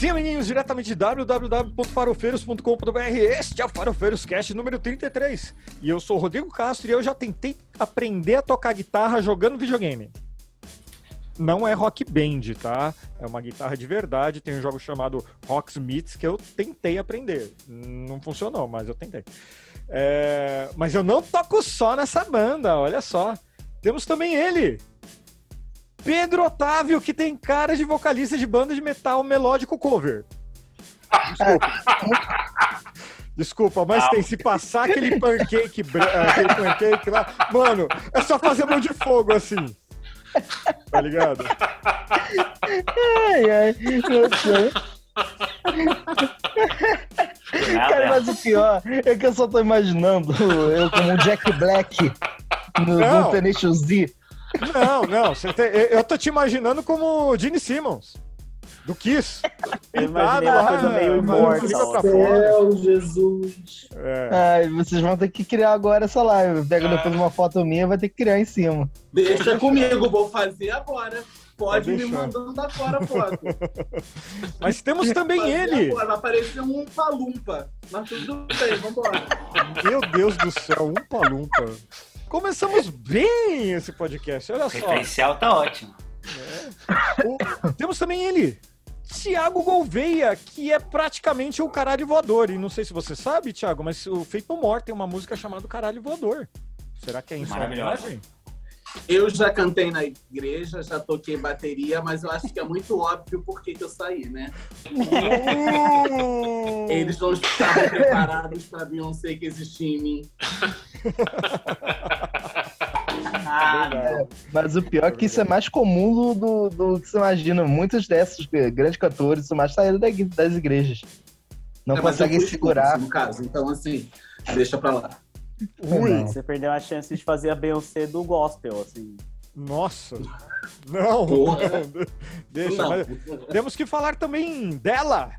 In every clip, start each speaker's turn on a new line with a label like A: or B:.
A: Sim, meninos, diretamente de www.farofeiros.com.br. Este é o Farofeiros Cast número 33. E eu sou o Rodrigo Castro e eu já tentei aprender a tocar guitarra jogando videogame. Não é rock band, tá? É uma guitarra de verdade. Tem um jogo chamado Rocksmiths que eu tentei aprender. Não funcionou, mas eu tentei. É... Mas eu não toco só nessa banda, olha só. Temos também ele, Pedro Otávio, que tem cara de vocalista de banda de metal melódico cover. Desculpa. Desculpa, mas tem se passar aquele pancake, aquele pancake lá, mano, é só fazer mão de fogo assim. Tá ligado? Ai, ai,
B: Cara, mas o pior é que eu só tô imaginando eu como um Jack Black no, no Tenacious Z
A: não, não. Tem, eu tô te imaginando como Gene Simmons. Do Kiss.
C: Eu imaginei uma coisa meio imortal.
B: Meu Jesus. É. Ai, vocês vão ter que criar agora essa live. Pega ah. depois uma foto minha vai ter que criar em cima.
D: Deixa comigo, vou fazer agora. Pode me mandando agora a foto.
A: Mas temos também ele.
D: Agora, vai aparecer um palumpa. Mas tudo bem, vambora.
A: Meu Deus do céu, um palumpa. Começamos bem esse podcast, olha
C: só. O referencial tá ótimo.
A: É. O, temos também ele, Tiago Gouveia, que é praticamente o caralho voador. E não sei se você sabe, Tiago, mas o Feito More tem uma música chamada Caralho Voador. Será que é em sua homenagem?
D: Eu já cantei na igreja, já toquei bateria, mas eu acho que é muito óbvio por que, que eu saí, né? Uh! Eles não estavam preparados para Beyoncé que existia em mim.
B: Ah, mas o pior é que isso é mais comum do, do, do que você imagina. Muitos desses grandes cantores são mais saídos das igrejas. Não é, conseguem segurar.
D: No caso, então assim, deixa pra lá.
C: Ui. Você perdeu a chance de fazer a Beyoncé do gospel, assim.
A: Nossa! Não! não deixa, não. temos que falar também dela!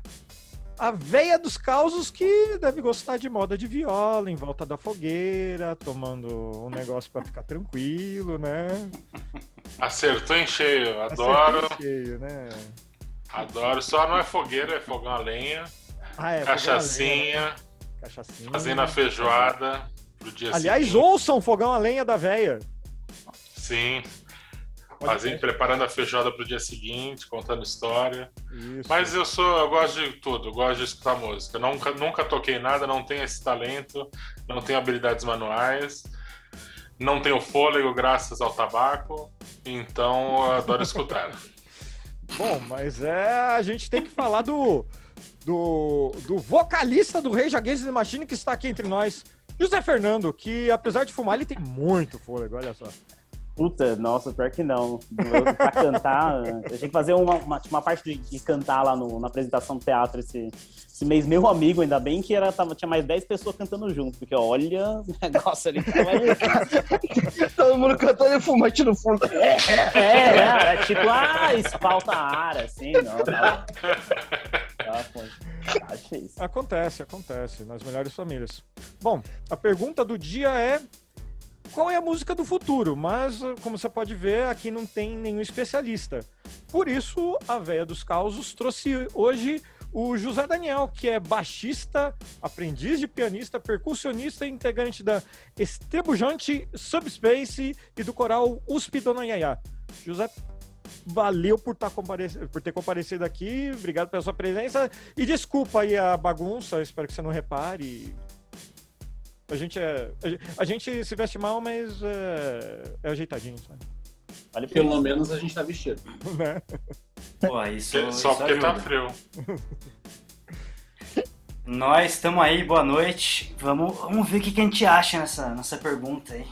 A: A veia dos causos que deve gostar de moda de viola, em volta da fogueira, tomando um negócio para ficar tranquilo, né?
E: Acertou em cheio, adoro.
A: Acertou em cheio, né?
E: Adoro, só não é fogueira, é fogão a lenha. Ah, é, cachaçinha, cachaçinha. Fazendo a feijoada
A: Aliás, seguinte. ouçam Fogão a Lenha da Véia.
E: Sim. Fazendo, preparando a feijoada pro dia seguinte, contando história. Isso. Mas eu sou, eu gosto de tudo, eu gosto de escutar música. Nunca, nunca toquei nada, não tenho esse talento, não tenho habilidades manuais, não tenho fôlego graças ao tabaco, então eu adoro escutar.
A: Bom, mas é, a gente tem que falar do, do, do vocalista do Rei the Machine que está aqui entre nós, José Fernando, que apesar de fumar, ele tem muito fôlego, olha só.
C: Puta, nossa, pior que não. Eu, pra cantar, eu tinha que fazer uma, uma, uma parte de, de, cantar lá no, na apresentação do teatro esse, esse mês. Meu amigo, ainda bem que era, tava, tinha mais 10 pessoas cantando junto, porque olha o negócio ali.
B: Todo mundo cantando e fumante no fundo.
C: É, é, é, é tipo, ah, espalta ar, assim, não. Tá,
A: tá, Acontece, acontece, nas melhores famílias. Bom, a pergunta do dia é qual é a música do futuro, mas como você pode ver, aqui não tem nenhum especialista. Por isso, a Véia dos Causos trouxe hoje o José Daniel, que é baixista, aprendiz de pianista, percussionista e integrante da Estrebujante Subspace e do coral USP Dona Yaya. José, valeu por, tá por ter comparecido aqui, obrigado pela sua presença e desculpa aí a bagunça, espero que você não repare. A gente é. A gente se veste mal, mas é, é ajeitadinho, sabe?
D: Vale Pelo menos a gente tá vestido.
E: Né? Pô, isso, Só isso porque tá ajuda. tá frio.
C: Nós estamos aí, boa noite. Vamos, vamos ver o que, que a gente acha nessa, nessa pergunta aí.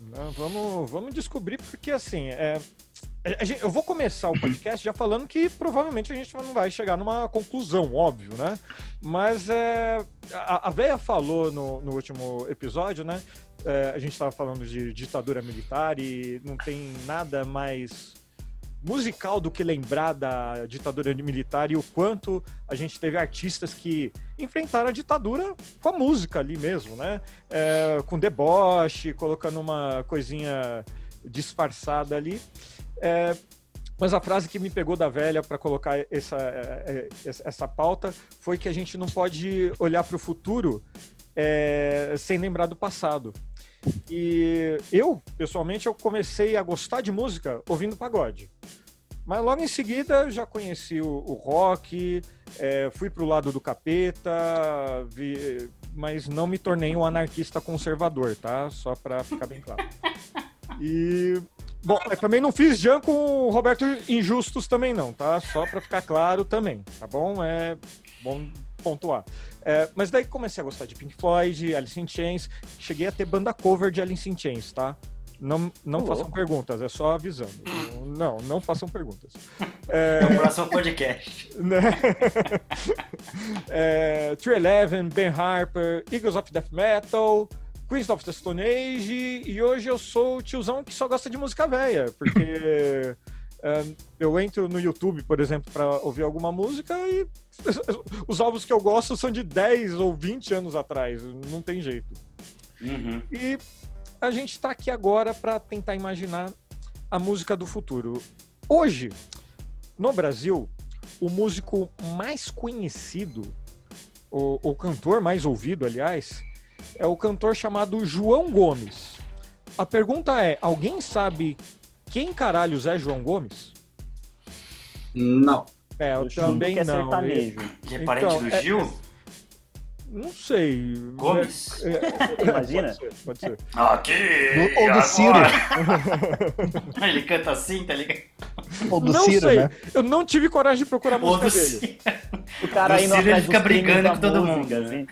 A: Não, vamos, vamos descobrir, porque assim, é, eu vou começar o podcast já falando que provavelmente a gente não vai chegar numa conclusão, óbvio, né? Mas é, a, a Véia falou no, no último episódio, né? É, a gente estava falando de ditadura militar e não tem nada mais musical do que lembrar da ditadura militar e o quanto a gente teve artistas que enfrentaram a ditadura com a música ali mesmo, né? É, com deboche, colocando uma coisinha disfarçada ali. É, Mas a frase que me pegou da velha para colocar essa, essa pauta foi que a gente não pode olhar para o futuro é, sem lembrar do passado. E eu, pessoalmente, eu comecei a gostar de música ouvindo pagode. Mas logo em seguida já conheci o, o rock, é, fui pro lado do capeta, vi, mas não me tornei um anarquista conservador, tá? Só para ficar bem claro. E bom, também não fiz jam com o Roberto Injustos também não, tá? Só para ficar claro também, tá bom? É bom pontuar. É, mas daí comecei a gostar de Pink Floyd, Alice in Chains, cheguei a ter banda cover de Alice in Chains, tá? Não, não façam louco. perguntas, é só avisando. Não, não façam perguntas.
F: É, o próximo podcast.
A: Né? é, 311, Ben Harper, Eagles of Death Metal, Queens of the Stone Age, e hoje eu sou o tiozão que só gosta de música velha, porque é, eu entro no YouTube, por exemplo, para ouvir alguma música e os álbuns que eu gosto são de 10 ou 20 anos atrás, não tem jeito. Uhum. E a gente está aqui agora para tentar imaginar a música do futuro. Hoje, no Brasil, o músico mais conhecido, o, o cantor mais ouvido, aliás, é o cantor chamado João Gomes. A pergunta é: alguém sabe quem caralhos é João Gomes?
D: Não.
A: É, eu também é não.
F: Sertanejo. é parente então, do é, Gil? É,
A: não sei.
F: Gomes? É,
C: é, Imagina?
A: Pode ser. Pode ser.
F: Aqui!
B: Do, ou do Ciro.
F: Ele canta assim, tá ligado?
B: Ou do não Ciro, sei. né?
A: Eu não tive coragem de procurar a música dele.
C: O cara aí não
F: ele fica brigando com todo mundo. Assim.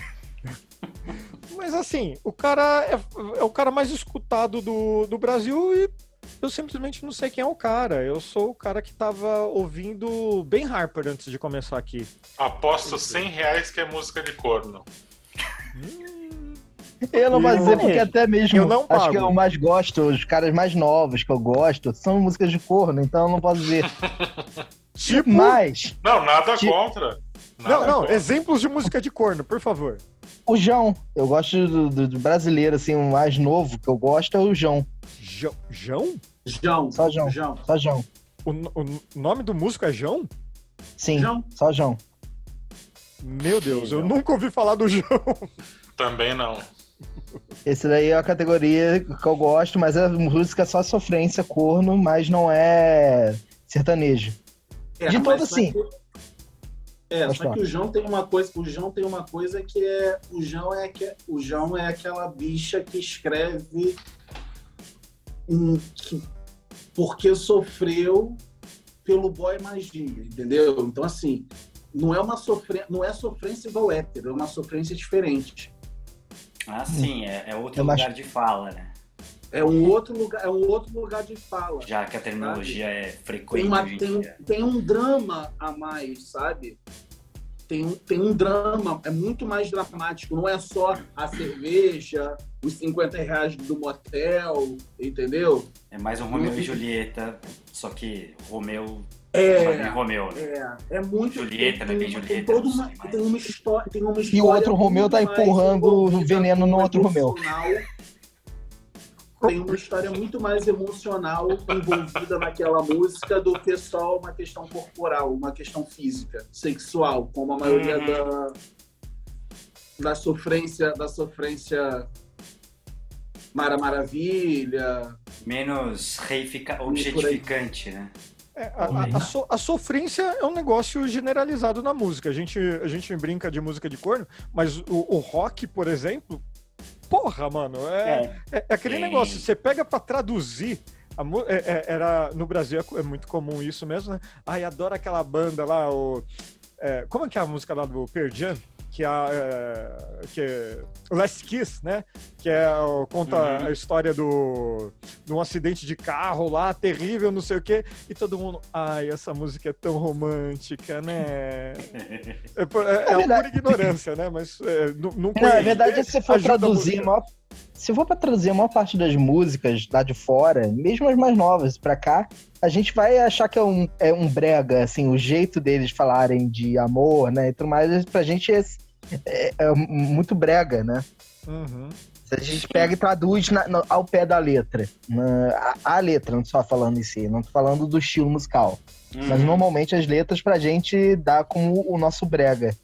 A: Mas assim, o cara é, é, o cara mais escutado do, do Brasil e eu simplesmente não sei quem é o cara. Eu sou o cara que tava ouvindo bem Harper antes de começar aqui.
E: Aposto 100 reais que é música de corno.
B: Eu não vou dizer porque até mesmo eu não acho que eu mais gosto, os caras mais novos que eu gosto, são músicas de corno, então eu não posso dizer.
A: tipo,
B: mas.
E: Não, nada tipo... contra.
A: Não, não, exemplos de música de corno, por favor.
B: O João. Eu gosto do, do, do, brasileiro, assim, o mais novo que eu gosto é o João.
A: João? João?
D: João.
B: Só João. João. Só João.
A: O, o nome do músico é João?
B: Sim, João. só João.
A: Meu Deus, Sim, eu nunca ouvi falar do João.
E: Também não.
B: Esse daí é a categoria que eu gosto, mas é música só sofrência, corno, mas não é sertanejo. É, de todo sim.
D: É, só que o João tem uma coisa, o João tem uma coisa que é, o João é que o João é aquela bicha que escreve um, que, porque sofreu pelo boy magia, entendeu? Então assim, não é uma sofrência, não é sofrência igual hétero, é uma sofrência diferente.
F: Ah, sim, é, é outro é lugar mais... de fala, né?
D: É um outro lugar, é um outro lugar de fala.
F: Já que a terminologia sabe? é frequente.
D: Tem, uma, tem, tem, um drama a mais, sabe? Tem um, tem um drama, é muito mais dramático. Não é só a cerveja, os 50 reais do motel, entendeu?
F: É mais um Romeu e Julieta, só que Romeu
D: é,
F: é Romeu, né?
D: É, é muito.
F: Julieta, tem,
D: né?
F: Tem, Julieta.
D: Tem, toda uma, tem, uma história, tem uma história.
B: E o outro Romeu tá empurrando o veneno no outro Romeu
D: tem uma história muito mais emocional envolvida naquela música do que só uma questão corporal, uma questão física, sexual, como a maioria uhum. da, da sofrência, da sofrência Mara Maravilha.
F: Menos reifica, objetificante, né?
A: É, a, a, a, so, a, sofrência é um negócio generalizado na música. A gente, a gente brinca de música de corno, mas o, o rock, por exemplo, porra, mano, é, é. é, é aquele Sim. negócio, você pega para traduzir. A, é, é, era, no Brasil é, muito comum isso mesmo, né? Ai, adoro aquela banda lá, o. como é que é a música lá do Perdian? Que é, é, que é Last Kiss, né? Que é conta uhum. a história do de um acidente de carro lá, terrível, não sei o quê, e todo mundo, ai, essa música é tão romântica, né? É, é, é, é pura ignorância, né? Mas é, não, não,
B: não é verdade, se você for traduzir, maior, se for para traduzir a maior parte das músicas lá de fora, mesmo as mais novas para cá, a gente vai achar que é um, é um brega, assim, o jeito deles falarem de amor, né, e tudo mais, pra gente é, é, é muito brega, né?
A: Uhum.
B: Se a gente pega e traduz na, na, ao pé da letra, na, a, a, letra, não só falando em si, não tô falando do estilo musical. Uhum. Mas normalmente as letras pra gente dá como o nosso brega.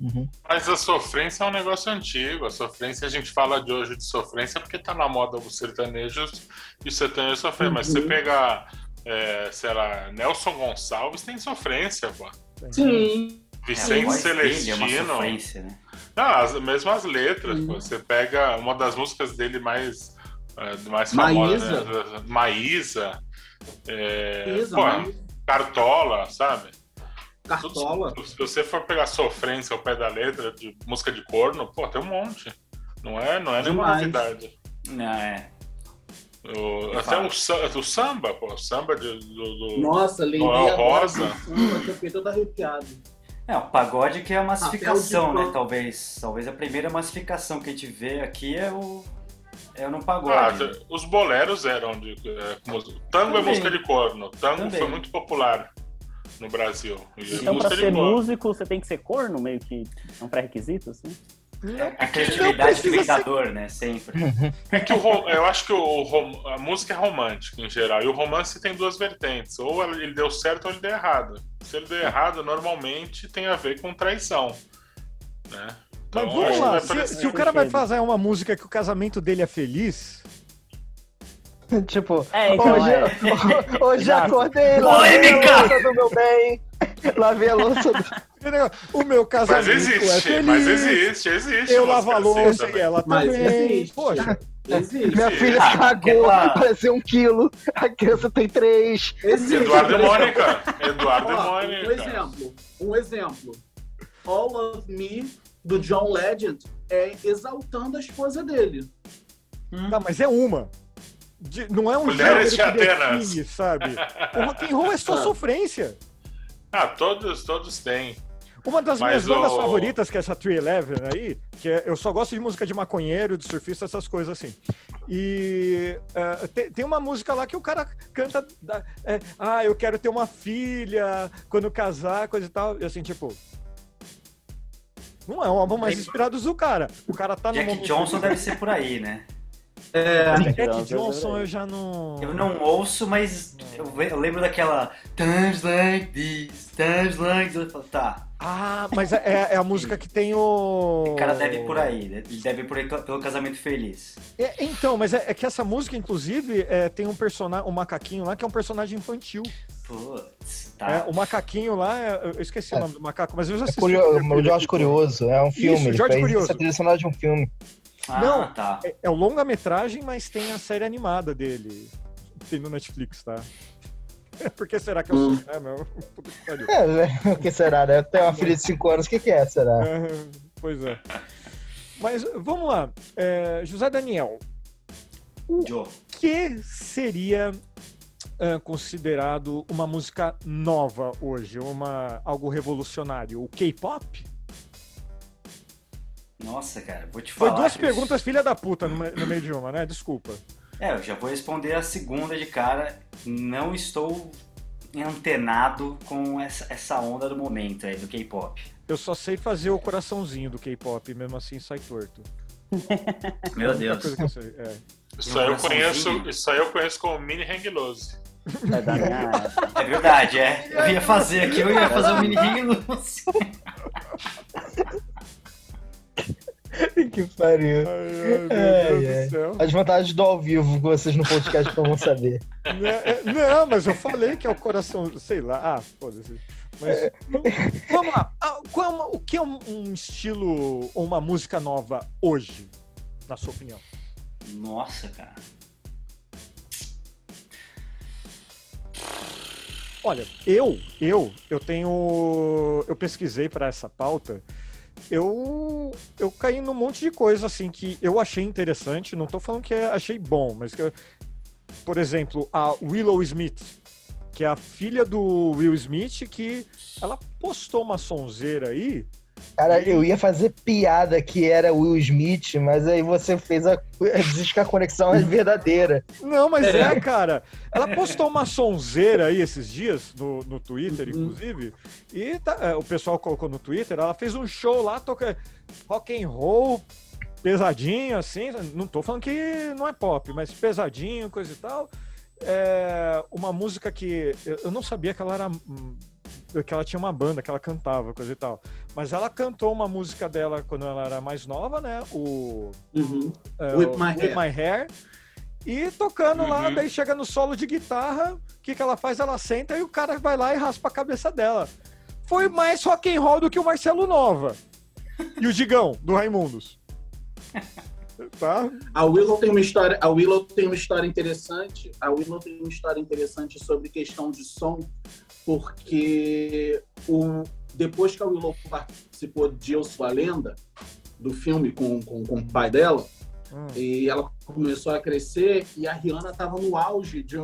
E: Uhum. Mas a sofrência é um negócio antigo. A sofrência, a gente fala de hoje de sofrência porque tá na moda os sertanejos e o sertanejo sofrer. Uhum. Mas você pegar, é, sei lá, Nelson Gonçalves tem sofrência, pô.
D: Sim.
E: Vicente é, Celestino. É uma sofrência, né? Não, as, mesmo as letras. Pô, você pega uma das músicas dele mais, uh, mais famosas, Maísa. Né? Maísa. É, Isa, pô, Maísa. Cartola, sabe?
D: Cartola.
E: Se, você for pegar sofrência ao pé da letra de música de corno, pô, tem um monte. Não é, não é nenhuma novidade.
F: Não, é.
E: O, até o, o, samba, pô, o samba de, do, do
D: Nossa,
E: Noel Rosa.
D: Samba, eu fiquei todo arrepiado.
F: É, o pagode que é a massificação, né? Talvez, talvez a primeira massificação que a gente vê aqui é o é no pagode. Ah,
E: os boleros eram de é, como, tango Também. é música de corno. Tango Também. foi muito popular no Brasil.
C: Então, para ser músico, você tem que ser corno, meio que é um pré-requisito, assim?
F: É a criatividade do vendedor, ser... né? Sempre.
E: É que o, eu acho que o, a música é romântica em geral. E o romance tem duas vertentes. Ou ele deu certo ou ele deu errado. Se ele deu errado, normalmente tem a ver com traição. Né?
A: Então, Mas vamos lá, se, se o cara vai fazer uma música que o casamento dele é feliz,
B: tipo, é, então, hoje, é. hoje acordei,
F: lavei a louça
B: do meu bem, lavei a louça do...
A: O meu casamento
E: mas existe,
A: é feliz.
E: Mas existe, existe.
A: Eu lavo a louça e ela
D: mas
A: também.
D: Existe. Poxa.
B: Existe. Minha filha ah, cagou, aquela... parecia um quilo. A criança tem três.
E: Existe. Eduardo e Mônica. Eduardo e Mônica.
D: Um exemplo. Um exemplo. All of Me, do John Legend, é exaltando a esposa dele.
A: Hum. Não, mas é uma. De, não é um
E: Mulheres gênero que define,
A: sabe? O rock and roll é só ah. sofrência.
E: Ah, todos, todos têm.
A: Uma das Mas minhas o... bandas favoritas, que é essa Tree Eleven aí, que é, eu só gosto de música de maconheiro, de surfista, essas coisas assim. E uh, tem, tem, uma música lá que o cara canta, é, ah, eu quero ter uma filha quando casar, coisa e tal. E assim, tipo, não é um álbum mais inspirado do cara. O cara tá
F: no. Jack Johnson deve ser por aí, né?
A: É, Jack Johnson eu já não.
F: Eu não ouço, mas eu, eu lembro daquela. Times like this, times like this. Tá.
A: Ah, mas é, é, a música que tem o.
F: O cara deve ir por aí, né? ele deve ir por aí pelo casamento feliz.
A: É, então, mas é, é, que essa música, inclusive, é, tem um personagem, um macaquinho lá que é um personagem infantil.
F: Putz, tá.
A: É, o macaquinho lá, eu esqueci o nome do macaco, mas eu já assisti.
B: o Jorge Curioso, é um filme. Isso,
A: Jorge Curioso.
B: Essa de um filme.
A: Ah, não, tá. é, é o longa-metragem, mas tem a série animada dele. Tem no Netflix, tá? Por que será que eu sou, hum. né, meu?
B: É, né? o que será, né? Eu tenho uma filha de 5 anos, o que, que é, será? É,
A: pois é. Mas vamos lá. É, José Daniel. O Joe. que seria uh, considerado uma música nova hoje? Uma, algo revolucionário? O K-pop?
F: Nossa, cara, vou te falar.
A: Foi duas perguntas, filha da puta, no, meio de uma, né? Desculpa.
F: É, eu já vou responder a segunda de cara. Não estou antenado com essa, essa onda do momento aí, do K-pop.
A: Eu só sei fazer o coraçãozinho do K-pop, mesmo assim sai torto.
F: Meu Deus.
E: É. Isso, aí eu conheço, isso aí eu conheço como mini hang loose.
F: É, é verdade, é. Eu ia fazer aqui, eu ia fazer o mini hang loose.
B: que pariu. Ai, ai, ai, As vantagens do ao vivo que vocês no podcast não vão saber.
A: Não, é, não, mas eu falei que é o coração, sei lá. Ah, foda-se. Mas, vamos lá. Ah, qual é o que é um, um estilo ou uma música nova hoje, na sua opinião?
F: Nossa, cara.
A: Olha, eu, eu, eu tenho, eu pesquisei para essa pauta eu eu caí num monte de coisa assim que eu achei interessante. Não tô falando que achei bom, mas que, por exemplo, a Willow Smith, que é a filha do Will Smith, que ela postou uma sonzeira aí
B: Cara, eu ia fazer piada que era Will Smith, mas aí você fez a. Diz que a conexão é verdadeira.
A: Não, mas é, é cara. Ela postou uma sonzeira aí esses dias no, no Twitter, uhum. inclusive. E tá, é, o pessoal colocou no Twitter, ela fez um show lá, toca rock and roll pesadinho, assim. Não tô falando que não é pop, mas pesadinho, coisa e tal. É uma música que eu não sabia que ela era que ela tinha uma banda, que ela cantava, coisa e tal. Mas ela cantou uma música dela quando ela era mais nova, né? O
D: uhum. é, With, My,
A: With My Hair. E tocando uhum. lá, daí chega no solo de guitarra, o que, que ela faz? Ela senta e o cara vai lá e raspa a cabeça dela. Foi mais rock and roll do que o Marcelo Nova. E o Digão, do Raimundos.
D: Tá? A Willow tem uma história, a Willow tem uma história interessante. A Willow tem uma história interessante sobre questão de som, porque o, depois que a Willow participou de Eu Sou a Lenda, do filme com, com, com o pai dela, hum. e ela começou a crescer, e a Rihanna estava no auge de,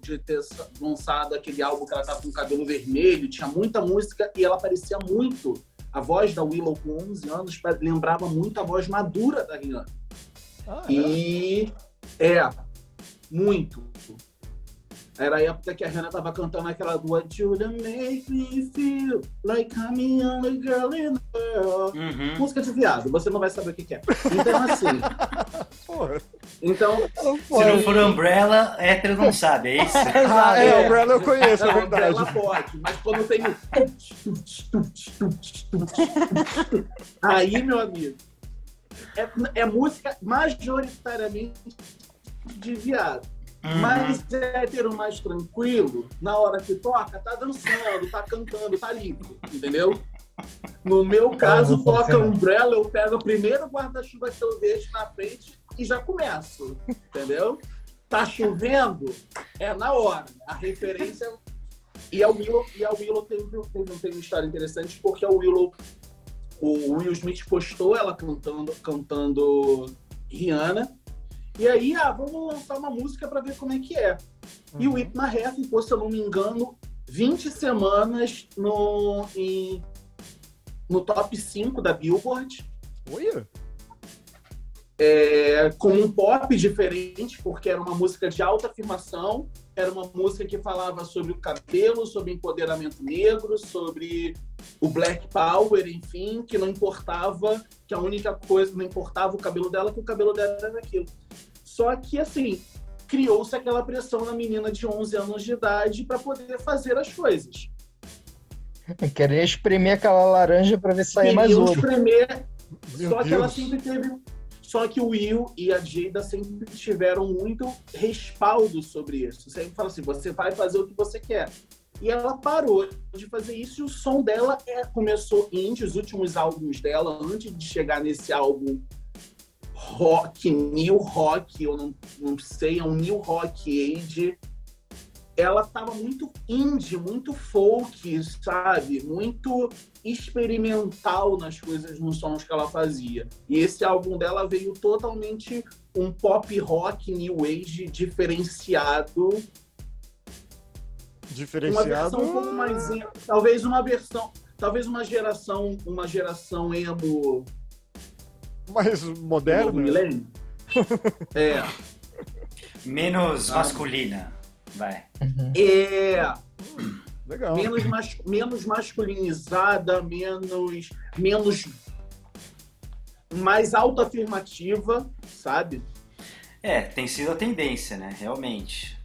D: de ter lançado aquele álbum que ela estava com o cabelo vermelho, tinha muita música, e ela parecia muito a voz da Willow com 11 anos lembrava muito a voz madura da Rihanna. Ah, é? E é, muito. Era a época que a Rihanna tava cantando aquela do What you make me feel like I'm the only girl in the world. Uhum. Música de viado, você não vai saber o que, que é. Então, assim. Porra. Então.
F: Se não for Umbrella, hétero não sabe, é isso?
A: ah, é, é, Umbrella eu conheço, é verdade.
D: Umbrella pode, mas quando tem Aí, meu amigo, é, é música majoritariamente de viado. Uhum. Mas hétero mais tranquilo, na hora que toca, tá dançando, tá cantando, tá livre, entendeu? No meu caso, toca Umbrella, eu pego o primeiro guarda-chuva que eu vejo na frente e já começo, entendeu? Tá chovendo, é na hora. A referência. E a Willow, e a Willow tem, tem, tem uma história interessante, porque a Willow, o Will Smith postou ela cantando, cantando Rihanna, e aí, ah, vamos lançar uma música para ver como é que é. Uhum. E o Whip Maré ficou, se eu não me engano, 20 semanas no, em, no top 5 da Billboard.
A: Oi?
D: É, com um pop diferente, porque era uma música de alta afirmação, era uma música que falava sobre o cabelo, sobre empoderamento negro, sobre o black power, enfim, que não importava, que a única coisa, não importava o cabelo dela, que o cabelo dela era aquilo. Só que, assim, criou-se aquela pressão na menina de 11 anos de idade para poder fazer as coisas.
B: Queria espremer aquela laranja para ver se sair mais ouro.
D: espremer, Meu só Deus. que ela sempre teve... Só que o Will e a Jada sempre tiveram muito respaldo sobre isso. Sempre fala assim, você vai fazer o que você quer. E ela parou de fazer isso e o som dela é, começou indie, os últimos álbuns dela, antes de chegar nesse álbum rock, new rock, eu não, não sei, é um new rock age. Ela estava muito indie, muito folk, sabe? Muito experimental nas coisas, nos sons que ela fazia. E esse álbum dela veio totalmente um pop rock new age diferenciado.
A: Diferenciado.
D: Uma versão um pouco mais talvez uma versão, talvez uma geração, uma geração emo
A: mais moderno.
D: Milênio? é.
F: Menos ah. masculina. Vai.
D: É. Legal. Menos, mas, menos masculinizada, menos. menos. mais autoafirmativa, sabe?
F: É, tem sido a tendência, né? Realmente.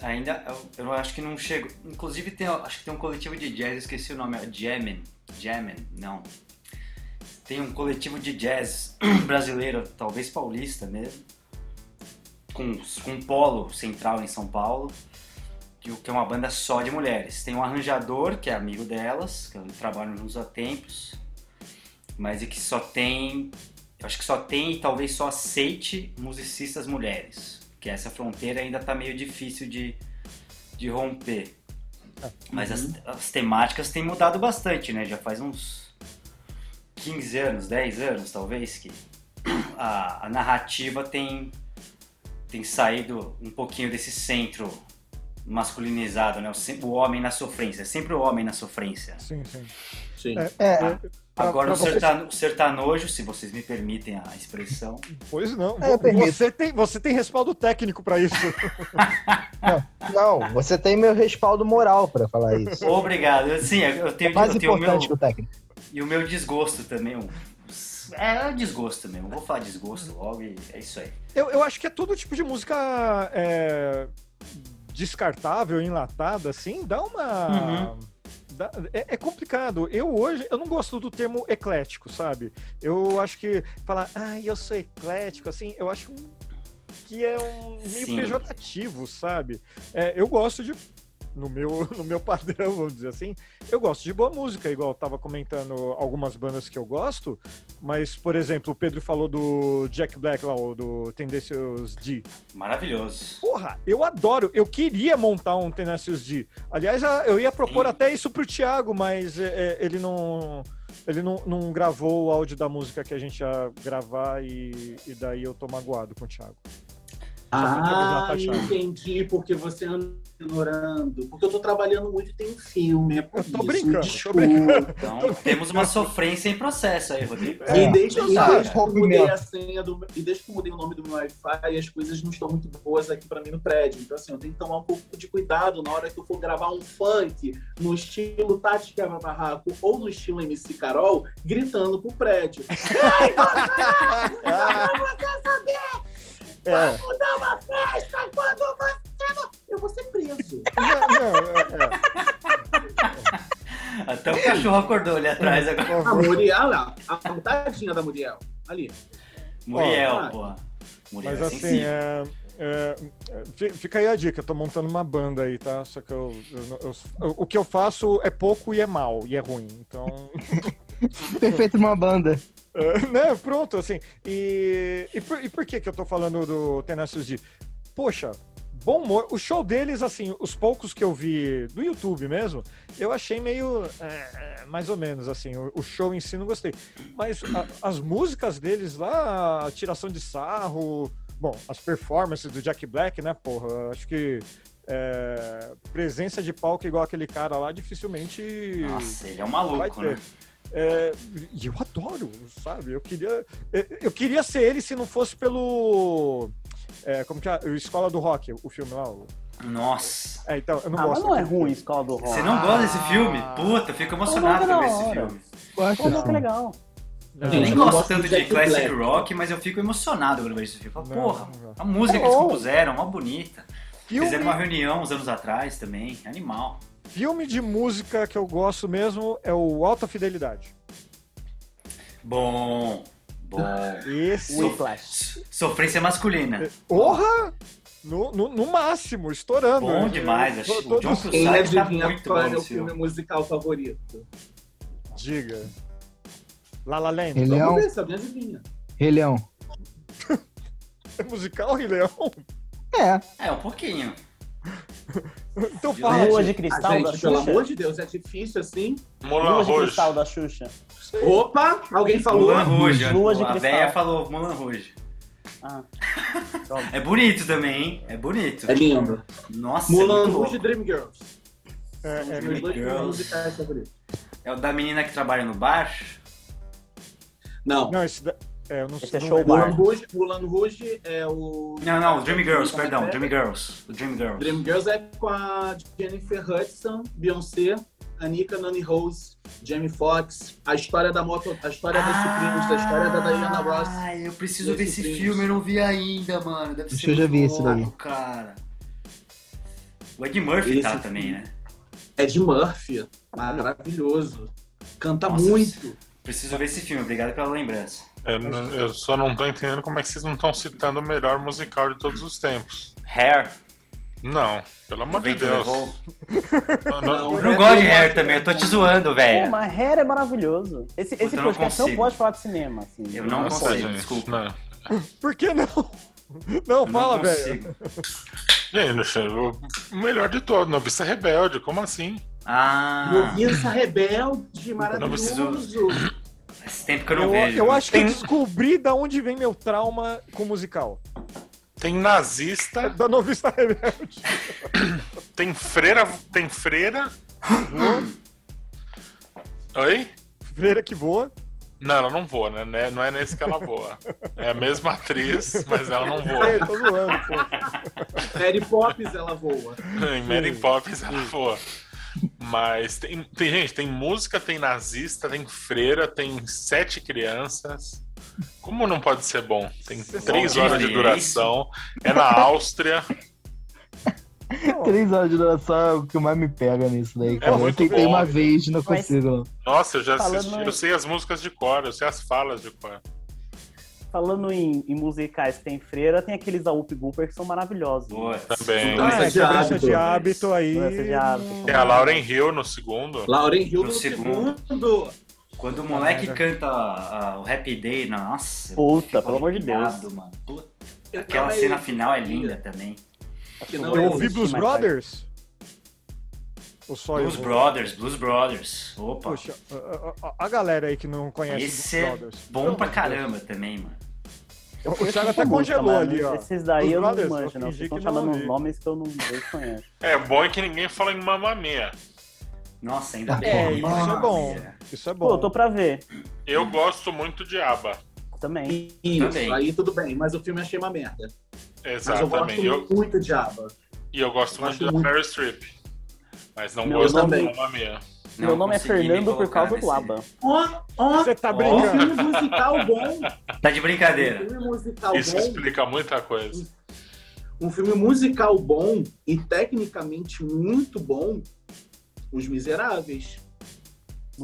F: Ainda, eu, eu acho que não chego. Inclusive, tem, acho que tem um coletivo de jazz, esqueci o nome, é Jammin. Jammin, não tem um coletivo de jazz brasileiro, talvez paulista mesmo, com, com um polo central em São Paulo, que, que é uma banda só de mulheres. Tem um arranjador, que é amigo delas, que trabalham juntos há tempos, mas e que só tem, eu acho que só tem e talvez só aceite musicistas mulheres, que essa fronteira ainda está meio difícil de, de romper. Mas as, uhum. as temáticas têm mudado bastante, né? Já faz uns 15 anos, 10 anos talvez, que a, a narrativa tem, tem saído um pouquinho desse centro masculinizado, né? O, o, homem na sofrência, é sempre o homem na sofrência.
A: Sim, sim.
D: sim.
A: É, é, é
F: Agora o, sertano, sertanojo, se vocês me permitem a expressão.
A: Pois não. É, você, tem, você tem respaldo técnico para isso.
B: não, não, você tem meu respaldo moral para falar isso.
F: Obrigado. Sim, eu tenho,
B: é mais
F: eu
B: importante
F: tenho meu,
B: que o técnico.
F: E o meu desgosto também, os, é desgosto mesmo. Vou falar desgosto logo e é isso aí.
A: Eu, eu acho que é todo tipo de música é, descartável, enlatada, assim, dá uma. Uhum. Dá, é, é, complicado. Eu hoje, eu não gosto do termo eclético, sabe? Eu acho que falar, ah, eu sou eclético, assim, eu acho que é um meio Sim. pejorativo, sabe? É, eu gosto de no meu, no meu padrão, vamos dizer assim. Eu gosto de boa música, igual eu tava comentando algumas bandas que eu gosto, mas, por exemplo, o Pedro falou do Jack Black lá, do Tendencious D.
F: Maravilhoso.
A: Porra, eu adoro. Eu queria montar um Tendencious D. Aliás, eu ia propor Sim. até isso pro Thiago, mas é, é, ele não ele não, não, gravou o áudio da música que a gente ia gravar e, e daí eu tô magoado com o Thiago.
D: Ah, entendi, porque você anda ignorando. Porque eu tô trabalhando muito e tem um filme. É por eu
A: tô isso, brincando, tô brincando.
F: Então, temos uma sofrência em processo aí, Rodrigo.
D: É. E, desde, e, desde que eu mudei a senha do, e desde que eu mudei o nome do meu Wi-Fi, as coisas não estão muito boas aqui pra mim no prédio. Então, assim, eu tenho que tomar um pouco de cuidado na hora que eu for gravar um funk no estilo Tati Quebra Barraco ou no estilo MC Carol, gritando pro prédio. Ai, você, você saber! É.
F: cachorro acordou ali atrás agora.
D: A Muriel, lá. A tadinha da Muriel. Ali.
F: Muriel, pô.
A: Muriel Mas é assim, é, é, fica aí a dica, eu tô montando uma banda aí, tá? Só que eu, eu, eu, o que eu faço é pouco e é mal, e é ruim, então...
B: Perfeito uma banda.
A: Uh, né, pronto, assim. E, e, por, e por que que eu tô falando do Tenacious D? Poxa, bom humor. O show deles, assim, os poucos que eu vi do YouTube mesmo, eu achei meio. É, mais ou menos, assim. O, o, show em si não gostei. Mas a, as músicas deles lá, a tiração de sarro. Bom, as performances do Jack Black, né, porra? Acho que. É, presença de palco igual aquele cara lá, dificilmente.
F: Nossa, ele é um maluco, né?
A: É, e eu adoro, sabe? Eu queria, eu queria ser ele se não fosse pelo. É, como que é? Escola do Rock, o filme lá. O...
F: Nossa.
A: É, então, eu não
C: ah,
A: gosto.
C: Mas não é ruim Escola do Rock.
F: Você não gosta desse filme? Puta, eu fico emocionado por ver esse filme.
C: Eu acho que é legal.
F: Eu nem gosto tanto de classic rock, mas eu fico emocionado quando vejo esse filme. Porra, a música que eles compuseram, uma bonita. Fizeram uma reunião uns anos atrás também, animal.
A: Filme de música que eu gosto mesmo é o Alta Fidelidade.
F: Bom, bom.
A: Esse.
F: Sof sofrência masculina.
A: É, porra! No, no, no, máximo, estourando.
F: Bom demais. Acho.
D: O John Quem adivinha tá muito qual é o filme musical favorito?
A: Diga. La La Land.
B: Rei Leão. Ver, sabe, adivinha. Rei Leão.
A: é musical, Rei Leão?
B: É.
F: É, um pouquinho.
C: Então fala. Lua de cristal gente, da
D: Xuxa. Pelo amor de Deus, é difícil assim.
E: Lua
C: de cristal da Xuxa.
D: Opa, alguém falou?
F: Mulan Rouge. Lua de cristal. A véia falou Mulan Rouge. Ah. é bonito também, hein? É bonito.
D: É lindo.
F: Nossa,
D: Mulan é Rouge e Dream Girls.
F: É, é Dream Girls. É o da menina que trabalha no bar?
D: Não.
A: Não, esse da... É, eu não
C: Esse é show Mulan
D: Rouge, Mulan Rouge é o.
F: Não, não, Dream Girls, perdão, Dream Girls. O Dream Girls.
D: Dream Girls é com a Jennifer Hudson, Beyoncé, Anika Nani Rose, Jamie Foxx, a história da moto, a história ah, das Supremes, a história da Diana Ross.
F: Ah, eu preciso ver esse filme, eu não vi ainda, mano. Deve
B: ser eu já vi esse daí.
F: cara. O Ed Murphy tá esse tá também, né?
D: Ed Murphy, maravilhoso. Canta Nossa, muito.
F: Preciso ver esse filme, obrigado pela lembrança.
E: Eu, eu só não tô entendendo como é que vocês não estão citando o melhor musical de todos os tempos.
F: Hair.
E: Não, pelo amor de Deus.
F: não, não, eu não gosto de Hair também, eu tô te zoando, velho.
C: mas Hair é maravilhoso. Esse, esse podcast não, não, pode falar de cinema. Assim.
F: Eu não Nossa, consigo, gente, desculpa.
A: Não. Por que não? Não, fala, velho.
E: Gente, o melhor de todos, Noviça Rebelde, como assim?
F: Ah.
D: Noviça Rebelde, maravilhoso.
F: Faz tempo que eu não
A: eu,
F: vejo.
A: Eu acho que eu descobri da onde vem meu trauma com musical.
E: Tem nazista. É
A: da novista rebelde.
E: tem freira. Tem freira. Oi?
A: Freira que voa.
E: Não, ela não voa, né? né? Não é nesse que ela voa. É a mesma atriz, mas ela não voa.
A: É, tô zoando, pô.
D: Mary Poppins ela voa.
E: Em Mary Poppins ela voa. Mas tem, tem gente, tem música, tem nazista, tem freira, tem sete crianças. Como não pode ser bom? Tem três horas de duração. É na Áustria.
B: Três horas de duração é o que mais me pega nisso daí, é cara. É eu tentei bom, uma vez e não consigo.
E: Nossa, eu já assisti, eu sei as músicas de cor, eu sei as falas de cor.
C: Falando em, em musicais que tem freira, tem aqueles da Up Gooper que são maravilhosos.
E: Boa, também.
A: Ah, é, de, hábito. de hábito aí.
E: De hábito. Tem a Lauren Hill no segundo.
D: Lauren Hill no, no segundo. segundo.
F: Quando o moleque canta a, o Happy Day, nossa.
C: Puta, pelo amor de Deus. Mano.
F: Puta. Aquela cena final é linda também.
A: Eu ouvi Blues Brothers?
F: Ou só Blues eu? Brothers, Blues Brothers. Opa. Poxa,
A: a, a, a, galera aí que não conhece
F: Esse Blues é Brothers. bom pra caramba também, mano.
A: O Thiago até congelou ali, ó.
C: Esses daí eu não manjo, não. Vocês estão chamando nomes que eu não conheço.
E: É bom é que ninguém fala em mamamia.
F: Nossa, ainda
A: bem. É, isso é bom. Isso é bom.
C: Pô, eu tô pra ver.
E: Eu gosto muito de ABBA.
C: Também.
D: Isso, Também. aí tudo bem, mas o filme achei uma merda.
E: Exatamente.
D: Mas eu gosto eu... muito de ABBA.
E: E eu gosto eu muito da Mary Streep. Mas não Meu gosto nome... da
C: Meu nome é Fernando por causa nesse... do ABBA.
D: Ó, ó,
A: Você tá brincando?
D: Um filme musical bom.
F: Tá de brincadeira.
D: Um filme musical
E: Isso
D: bom.
E: explica muita coisa.
D: Um filme musical bom e tecnicamente muito bom, Os Miseráveis.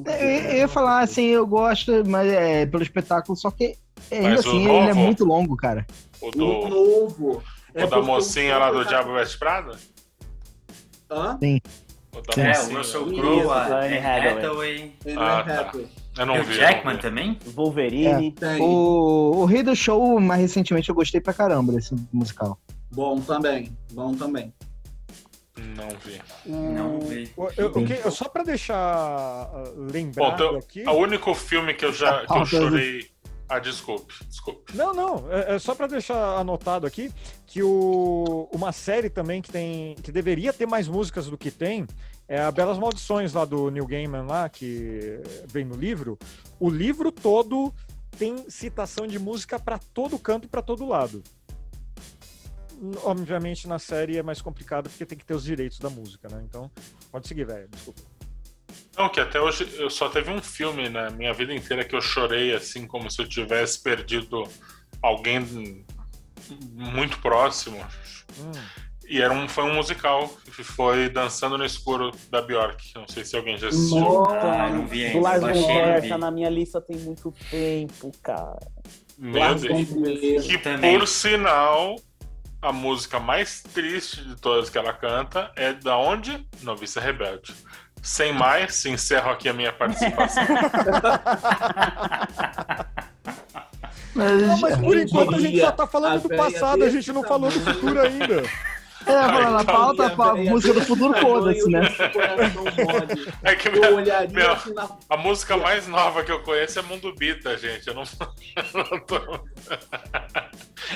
B: É, eu, eu ia falar assim, eu gosto, mas é pelo espetáculo, só que ainda assim ele é muito longo, cara.
E: O, do...
D: o novo.
E: O é da mocinha lá do Diabo West Prada?
B: Hã? Sim.
F: É, o Russell Crowe, a Anne Hathaway.
E: Ah, tá. Eu não
F: e
E: vi.
F: O Jackman também?
C: Wolverine.
B: É. O, o Rei do Show, mais recentemente, eu gostei pra caramba desse musical.
D: Bom também, bom também.
E: Não vi.
F: Não vi.
A: Eu, eu, eu, só pra deixar uh, lembrado Bom, aqui...
E: O único filme que eu já que eu chorei... Ah, desculpe, desculpe.
A: Não, não, é, é só para deixar anotado aqui que o, uma série também que tem que deveria ter mais músicas do que tem é a Belas Maldições lá do Neil Gaiman lá que vem no livro. O livro todo tem citação de música para todo canto e para todo lado. Obviamente na série é mais complicado porque tem que ter os direitos da música, né? Então, pode seguir, velho, desculpa.
E: Não, que até hoje eu só teve um filme na minha vida inteira que eu chorei assim como se eu tivesse perdido alguém muito próximo. Hum. E era um, foi um musical que foi Dançando no Escuro da Bjork. Não sei se alguém já assistiu.
C: Nossa, ah, não vi ainda. Do Lars von tá na minha lista tem muito tempo, cara.
E: Meu Deus. Que por sinal, a música mais triste de todas que ela canta é da onde? Noviça Rebelde. Sem mais, encerro aqui a minha participação.
A: mas, não, mas por enquanto a gente só tá falando do passado, a gente não falou do futuro ainda.
B: É, falando na pauta, a música do futuro, foda-se, né?
E: É que minha, meu, a música mais nova que eu conheço é Mundo Bita, gente. Eu não, eu não tô.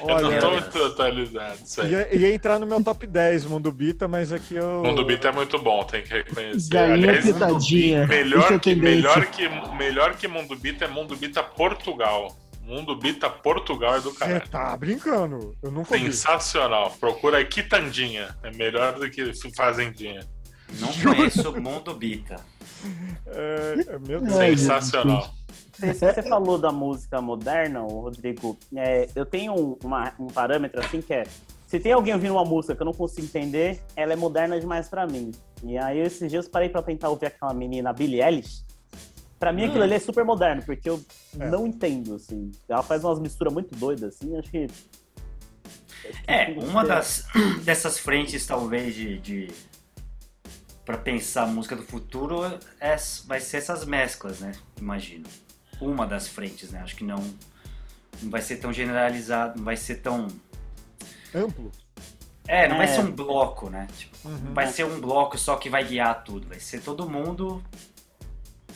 E: Olha, eu não tô muito atualizado.
A: Ia, ia, entrar no meu top 10 Mundo Bita, mas aqui eu.
E: Mundo Bita é muito bom, tem que reconhecer.
B: Galinha Aliás, pitadinha.
E: Melhor, que, melhor, que, melhor que Mundo Bita é Mundo Bita Portugal. Mundo Bita Portugal é do caralho.
A: Você tá brincando? Eu nunca
E: Sensacional. Vi. Procura aí Quitandinha. É melhor do que Fazendinha.
F: Não conheço Mundo Bita.
A: É, é meu Deus.
E: Sensacional.
C: Você falou da música moderna, Rodrigo. É, eu tenho um, uma, um parâmetro assim que é se tem alguém ouvindo uma música que eu não consigo entender, ela é moderna demais para mim. E aí esses dias parei para tentar ouvir aquela menina Billie Eilish. Pra mim, aquilo hum. ali é super moderno, porque eu é. não entendo, assim. Ela faz umas misturas muito doidas, assim, acho que.
F: É, uma das, dessas frentes, talvez, de. de para pensar a música do futuro é, vai ser essas mesclas, né? Imagino. Uma das frentes, né? Acho que não, não vai ser tão generalizado, não vai ser tão.
A: Amplo?
F: É, não é. vai ser um bloco, né? Tipo, uhum. Vai ser um bloco só que vai guiar tudo. Vai ser todo mundo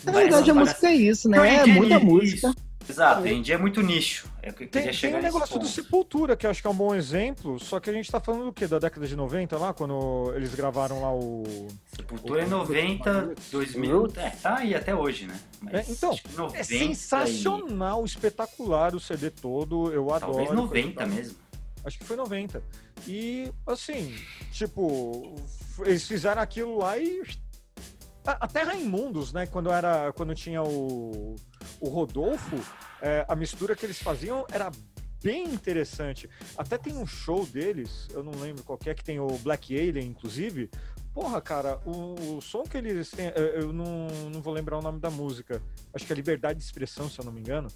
B: na verdade, a música é isso, né? É muita música.
F: Exato, hoje em dia é muito nicho. É que
A: tem, tem o negócio do Sepultura, que eu acho que é um bom exemplo, só que a gente tá falando do quê? Da década de 90 lá, quando eles gravaram lá o.
F: Sepultura é 90, 2000, é, tá aí até hoje, né?
A: É, então, é sensacional, espetacular o CD todo, eu adoro.
F: Talvez 90 mesmo.
A: Acho que foi 90. E, assim, tipo, eles fizeram aquilo lá e Até Raimundos, né? Quando, era, quando tinha o, o Rodolfo, é, a mistura que eles faziam era bem interessante. Até tem um show deles, eu não lembro qual é, que tem o Black Alien, inclusive. Porra, cara, o, o som que eles têm, eu não, não vou lembrar o nome da música, acho que é Liberdade de Expressão, se eu não me engano.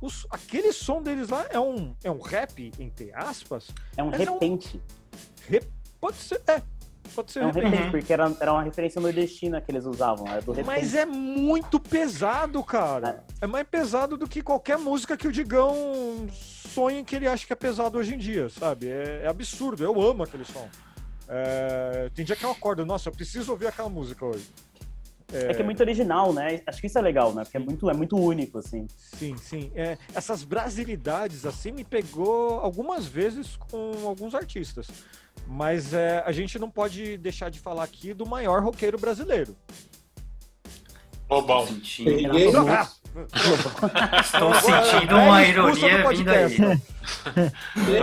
A: Os, aquele som deles lá é um, é um rap, entre aspas.
C: É um repente.
A: É um, pode ser, é, Pode ser.
C: É um repente, uhum. porque era, era uma referência nordestina que eles usavam. Era do
A: Mas é muito pesado, cara. É. é. mais pesado do que qualquer música que o Digão sonha que ele acha que é pesado hoje em dia, sabe? É, é absurdo. Eu amo aquele som. É... Tem dia que eu acordo, nossa, eu preciso ouvir aquela música hoje.
C: É... é... que é muito original, né? Acho que isso é legal, né? Porque é muito, é muito único, assim.
A: Sim, sim. É, essas brasilidades, assim, me pegou algumas vezes com alguns artistas. Mas é, a gente não pode deixar de falar aqui do maior roqueiro brasileiro.
E: Bobão.
F: Estou sentindo uma ironia vindo aí.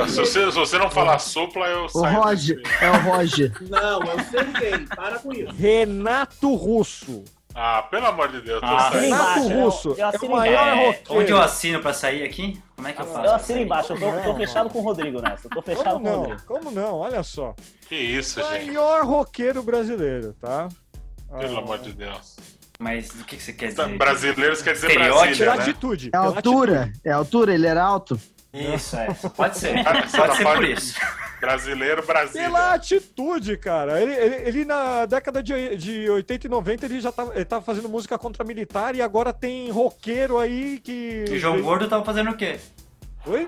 E: se, você, se você não falar supla, eu
B: o Roger, É o Roger.
D: Não, eu sei Para com isso.
A: Renato Russo.
E: Ah, pelo amor de Deus.
A: Ah, Renato Russo.
C: é o maior
F: é, roqueiro. Onde eu assino pra sair aqui? Como é que eu faço?
C: Eu assino embaixo. Eu tô, tô fechado com o Rodrigo nessa. Eu tô fechado
A: Como com
C: não? o Rodrigo.
A: Como não? Olha só.
E: Que isso,
A: maior
E: gente.
A: Maior roqueiro brasileiro, tá?
E: Pelo ah, amor de Deus.
F: Mas o que, que você quer dizer?
E: Brasileiros quer dizer Brasília,
A: né? atitude.
B: É altura. É altura, ele era alto.
F: Isso, é. Pode ser. Pode ser por isso.
E: Brasileiro, Brasília.
A: Pela atitude, cara. Ele, ele, ele, na década de, de 80 e 90 ele já tava, ele tava fazendo música contra militar e agora tem roqueiro aí que.
F: E João Gordo tava fazendo o quê?
A: Oi?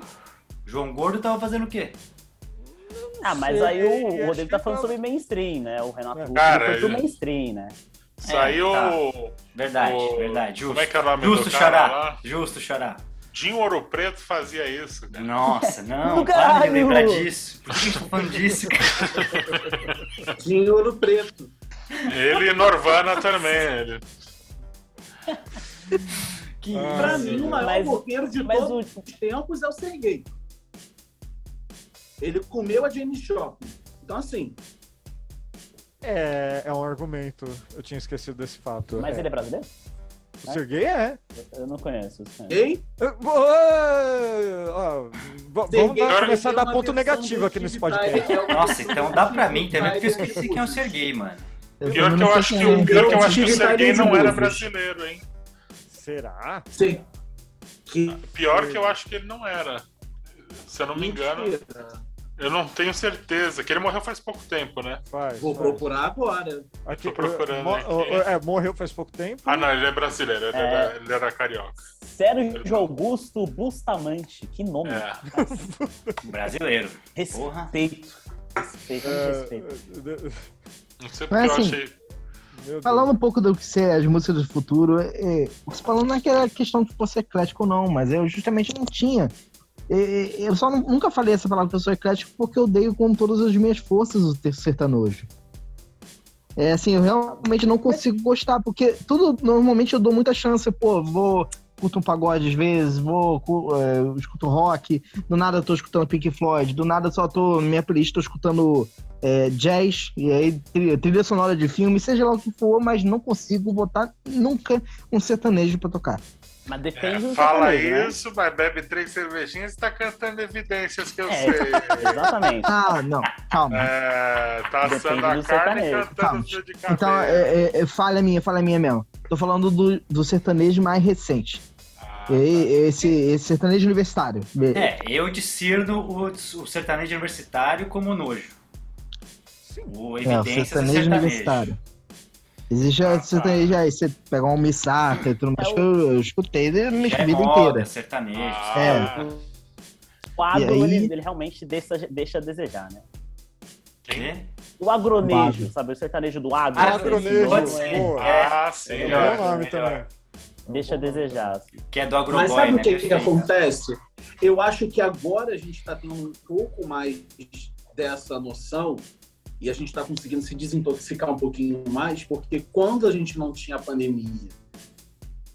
F: João Gordo tava fazendo o quê?
C: Ah, mas aí o, o Rodrigo tá falando sobre mainstream, né? O Renato é. Cara, ele... mainstream, né?
E: Saiu. É,
F: tá. Verdade, o... verdade. Justo.
E: Como é que é o nome
F: Justo
E: do
F: cara xará. lá? Justo, Xará.
E: Dinho Ouro Preto fazia isso.
F: Cara. Nossa, não, para de lembrar disso. Por que eu tô falando disso,
D: cara? Dinho Ouro Preto.
E: Ele e Norvana também, ele.
D: Que ah, pra mim, o maior mas, roqueiro de mas todos o... os tempos é o Sergei. Ele comeu a Jenny Joplin. Então, assim...
A: É, é um argumento. Eu tinha esquecido desse fato.
C: Mas
A: é.
C: ele é brasileiro?
A: O é? Serguei é.
C: Eu não conheço.
D: Ei?
A: Vamos dar, começar a dar ponto negativo aqui nesse podcast.
F: Nossa, então dá pra mim também, porque eu esqueci quem é o Serguei, mano.
E: Pior que eu acho que o, pior que eu acho que o Serguei não era brasileiro, hein?
A: Será?
D: Sim.
E: Pior que eu acho que ele não era. Se eu não me engano. Eu não tenho certeza, que ele morreu faz pouco tempo, né?
D: Faz, Vou faz. procurar agora.
E: Aqui, Tô procurando.
A: é, morreu faz pouco tempo.
E: Ah, não, ele é brasileiro, ele, é... era, ele era carioca.
C: Sérgio Augusto Bustamante, que nome. É.
F: Brasileiro.
C: Respeito. Respeito, é... respeito.
E: Não sei porque Mas, eu assim, achei.
B: Falando um pouco do que ser as músicas do futuro, é, falando naquela questão de você eclético ou não, mas eu justamente não tinha eu só nunca falei essa palavra que eu sou eclético porque eu odeio com todas as minhas forças o sertanojo. É assim, eu realmente não consigo gostar, porque tudo, normalmente eu dou muita chance, pô, vou, escuto um pagode às vezes, vou, é, escuto rock, do nada eu tô escutando Pink Floyd, do nada só tô, minha playlist tô escutando é, jazz, e aí trilha, trilha sonora de filme, seja lá o que for, mas não consigo botar nunca um sertanejo para tocar.
C: Mas depende é,
E: Fala né? isso, né? mas bebe três cervejinhas e tá cantando evidências que eu é, sei.
C: Exatamente.
B: Ah, não, calma.
E: É, tá assando a carne e cantando fio de cabelo.
B: Então, é, é, é, falha minha, falha minha mesmo. Tô falando do, do sertanejo mais recente. Ah, tá. esse, esse sertanejo universitário.
F: É, eu discerno o, o sertanejo universitário como nojo.
B: Sim. O evidências é, o sertanejo, sertanejo. universitário. Existe ah, sertanejo aí, você pega um Missaca e tudo mais, é que eu, eu escutei na minha vida inteira.
F: sertanejo.
B: Ah, é.
C: O agro, aí... ele, ele, realmente deixa, deixa a desejar, né?
F: Quê?
C: O agronejo, sabe? O sertanejo do agro.
A: Ah, agronejo.
C: Pode
A: ser. É,
E: ah, sim. É,
A: é, nome também.
C: Deixa a desejar.
F: Que é do agroboy,
D: Mas sabe
F: né?
D: o que, que acontece? Eu acho que agora a gente está tendo um pouco mais dessa noção e a gente está conseguindo se desintoxicar um pouquinho mais, porque quando a gente não tinha pandemia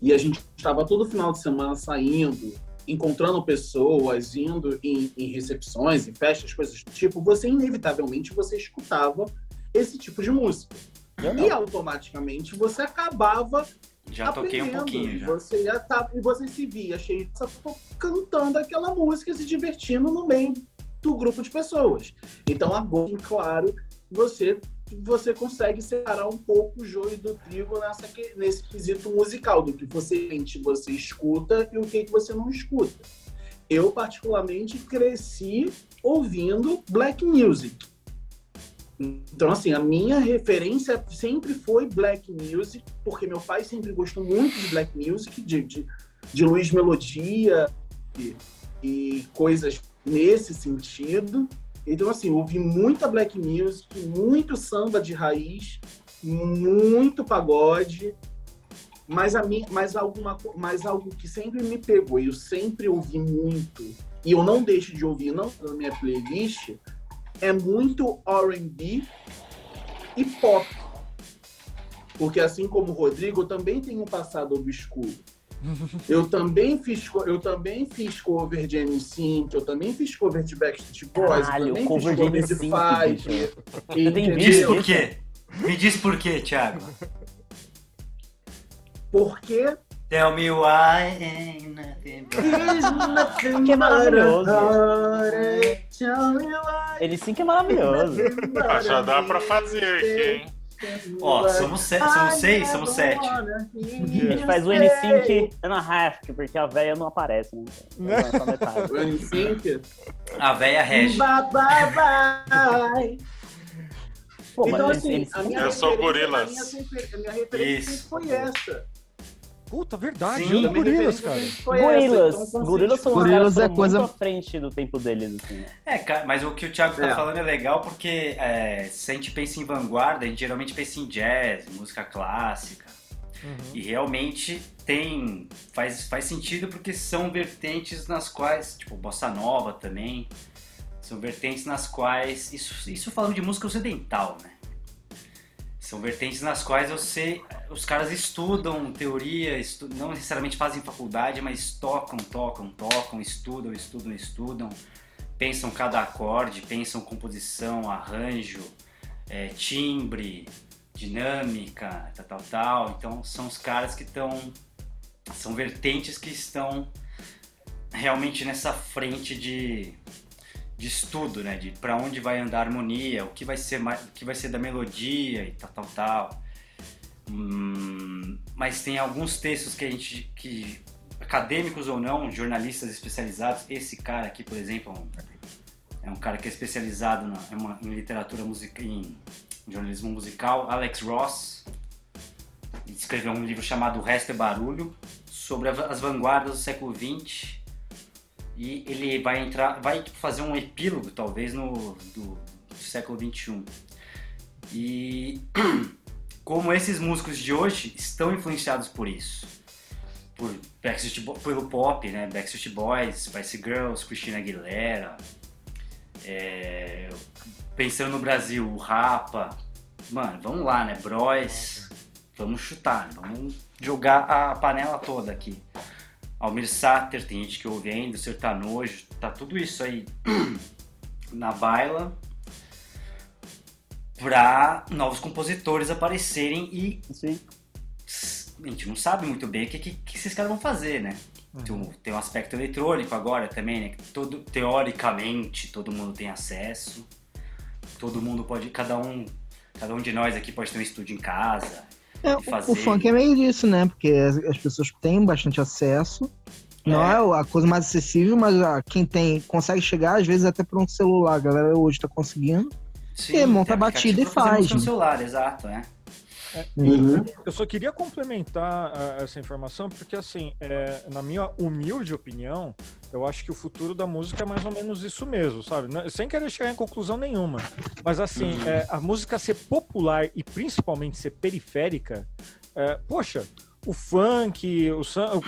D: e a gente estava todo final de semana saindo, encontrando pessoas, indo em, em recepções, em festas, coisas do tipo, você inevitavelmente você escutava esse tipo de música. E automaticamente você acabava
F: já toquei um pouquinho já.
D: Você já tá, e você se via cheio cantando aquela música, se divertindo no meio do grupo de pessoas. Então agora, claro, você você consegue separar um pouco o joio do trigo nessa, nesse quesito musical, do que você sente, você escuta e o que, que você não escuta. Eu, particularmente, cresci ouvindo black music. Então, assim, a minha referência sempre foi black music, porque meu pai sempre gostou muito de black music, de, de, de Luiz Melodia e, e coisas nesse sentido. Então, assim, ouvi muita black music, muito samba de raiz, muito pagode, mas, a mim, mas, alguma, mas algo que sempre me pegou e eu sempre ouvi muito, e eu não deixo de ouvir não na minha playlist, é muito R&B e pop. Porque assim como o Rodrigo, eu também tenho um passado obscuro. Eu também fiz, eu também fiz cover de NSYNC, eu também fiz cover de Backstreet Boys,
C: Caralho,
D: também
C: cover
D: fiz cover de,
C: de
D: Five.
F: Me diz por quê? Me diz por quê, Thiago?
D: Porque
F: Tell me why ain't nothing
C: but... Que é maravilhoso. Ele sim que é maravilhoso.
E: Ah, já dá pra fazer aqui, hein?
F: Ó, somos, se somos seis, somos sete.
C: A gente faz o N5 and a half, porque a véia não aparece, né?
D: O N5?
F: A véia rege.
D: Pô, então, assim, a minha
E: Eu sou gorilas.
D: A minha referência foi essa.
A: Puta, verdade. Sim, eu gorilas, cara.
C: Gorilas. Então, gorilas são
B: gorilas é coisa...
C: muito à frente do tempo deles, assim.
F: É, cara, mas o que o Thiago tá é. falando é legal porque é, se a gente pensa em vanguarda, a gente geralmente pensa em jazz, música clássica. Uhum. E realmente tem. Faz, faz sentido porque são vertentes nas quais. Tipo, bossa nova também. São vertentes nas quais. Isso, isso falando de música ocidental, né? São vertentes nas quais você, os caras estudam teoria, estu, não necessariamente fazem faculdade, mas tocam, tocam, tocam, estudam, estudam, estudam, pensam cada acorde, pensam composição, arranjo, é, timbre, dinâmica, tal, tal, tal. Então são os caras que estão, são vertentes que estão realmente nessa frente de de estudo, né? De para onde vai andar a harmonia, o que vai ser mais, o que vai ser da melodia e tal, tal, tal. Hum, mas tem alguns textos que a gente, que acadêmicos ou não, jornalistas especializados. Esse cara aqui, por exemplo, é um cara que é especializado na, em, uma, em literatura musical, em jornalismo musical, Alex Ross. escreveu um livro chamado O Resto é Barulho sobre as vanguardas do século XX e ele vai entrar, vai fazer um epílogo talvez no do, do século 21. E como esses músicos de hoje estão influenciados por isso, por Backstreet, pelo pop, né? Backstreet Boys, Spice Girls, Christina Aguilera, é, pensando no Brasil, o Rapa, mano, vamos lá, né? Bros, vamos chutar, vamos jogar a panela toda aqui. Almir Sater, tem gente que ouve ainda, Sertanojo, tá tudo isso aí na baila para novos compositores aparecerem e
C: Sim.
F: a gente não sabe muito bem o que, que, que esses caras vão fazer, né? Uhum. Tem, tem um aspecto eletrônico agora também, né? Todo, teoricamente todo mundo tem acesso, todo mundo pode, cada um, cada um de nós aqui pode ter um estúdio em casa,
B: é, o funk é meio disso, né? Porque as, pessoas têm bastante acesso. É. Não é a coisa mais acessível, mas ah, quem tem consegue chegar, às vezes, até por um celular. A galera hoje tá conseguindo. Sim, e monta a batida e faz.
F: No né? celular, exato, é.
A: É, uhum. Eu só queria complementar uh, essa informação, porque, assim, é, na minha humilde opinião, eu acho que o futuro da música é mais ou menos isso mesmo, sabe? Sem querer chegar em conclusão nenhuma. Mas, assim, uhum. é, a música ser popular e principalmente ser periférica, é, poxa, o funk, o,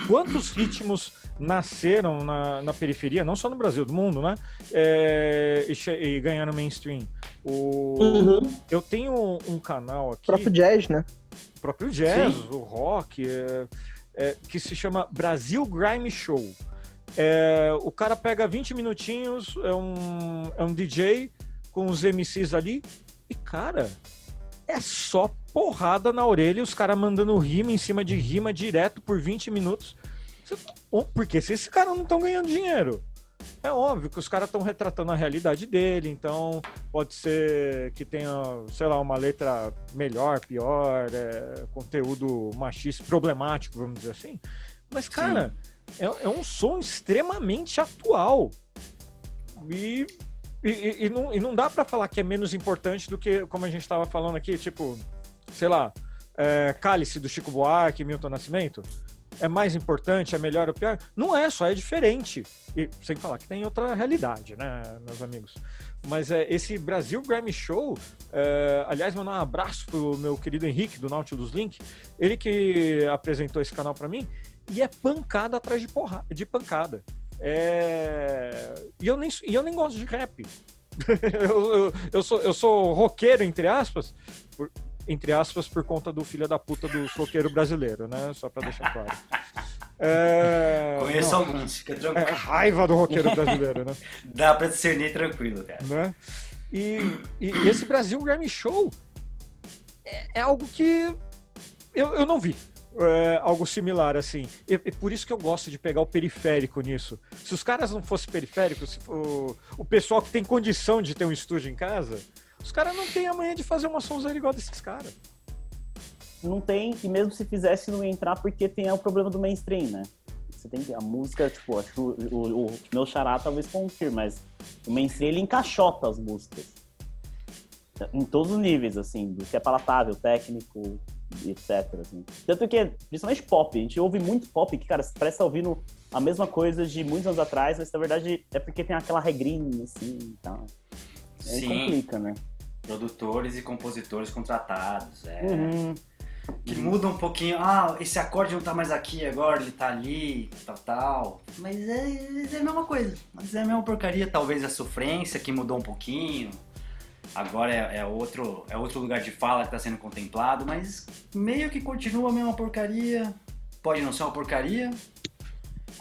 A: quantos ritmos nasceram na, na, periferia, não só no Brasil, do mundo, né? É, e, e, ganharam mainstream. O, uhum. Eu tenho um canal aqui.
B: O próprio jazz, né?
A: O próprio jazz, Sim. o rock, é, é, que se chama Brasil Grime Show. É, o cara pega 20 minutinhos, é um, é um DJ com os MCs ali, e cara, é só porrada na orelha e os caras mandando rima em cima de rima direto por 20 minutos. Porque se esses caras não estão ganhando dinheiro. É óbvio que os caras estão retratando a realidade dele, então pode ser que tenha, sei lá, uma letra melhor, pior, é, conteúdo machista, problemático, vamos dizer assim. Mas, cara, é, é, um som extremamente atual. E, e, e, não, e não dá para falar que é menos importante do que, como a gente estava falando aqui, tipo, sei lá, é, Cálice do Chico Buarque, Milton Nascimento é mais importante, é melhor ou pior? Não é, só é diferente. E sem falar que tem outra realidade, né, meus amigos? Mas é, esse Brasil Grammy Show, é, aliás, mandar um abraço pro meu querido Henrique, do Nautilus Link, ele que apresentou esse canal para mim, e é pancada atrás de, porra, de pancada. É... E, eu nem, e eu nem gosto de rap. eu, eu, eu, sou, eu sou roqueiro, entre aspas, por, entre aspas, por conta do filho da puta do roqueiro brasileiro, né? Só pra deixar claro.
F: É... Conheço alguns, fica tranquilo.
A: É raiva do roqueiro brasileiro, né?
F: Dá pra discernir tranquilo, cara.
A: Né? E, e, e esse Brasil Grammy Show é, é algo que eu, eu não vi. É, algo similar, assim. E, e, por isso que eu gosto de pegar o periférico nisso. Se os caras não fossem periféricos, for, o pessoal que tem condição de ter um estúdio em casa, os caras não têm a manhã de fazer uma sonzeira igual desses caras.
C: Não tem, e mesmo se fizesse, não ia entrar porque tem o problema do mainstream, né? Você tem que. A música, tipo, acho que o, o, o meu xará talvez confirme, mas o mainstream ele encaixota as músicas. Em todos os níveis, assim, do que é palatável, técnico, etc. Assim. Tanto que, principalmente pop, a gente ouve muito pop que, cara, parece estar ouvindo a mesma coisa de muitos anos atrás, mas na verdade é porque tem aquela regrinha, assim e tal. Aí Sim. complica, né?
F: produtores e compositores contratados. É. Uhum. Que muda um pouquinho. Ah, esse acorde não tá mais aqui agora, ele tá ali, tal, tal. Mas é, é a mesma coisa. Mas é a mesma porcaria. Talvez a sofrência que mudou um pouquinho. Agora é, é outro, é outro lugar de fala que está sendo contemplado, mas meio que continua a mesma porcaria. Pode não ser uma porcaria.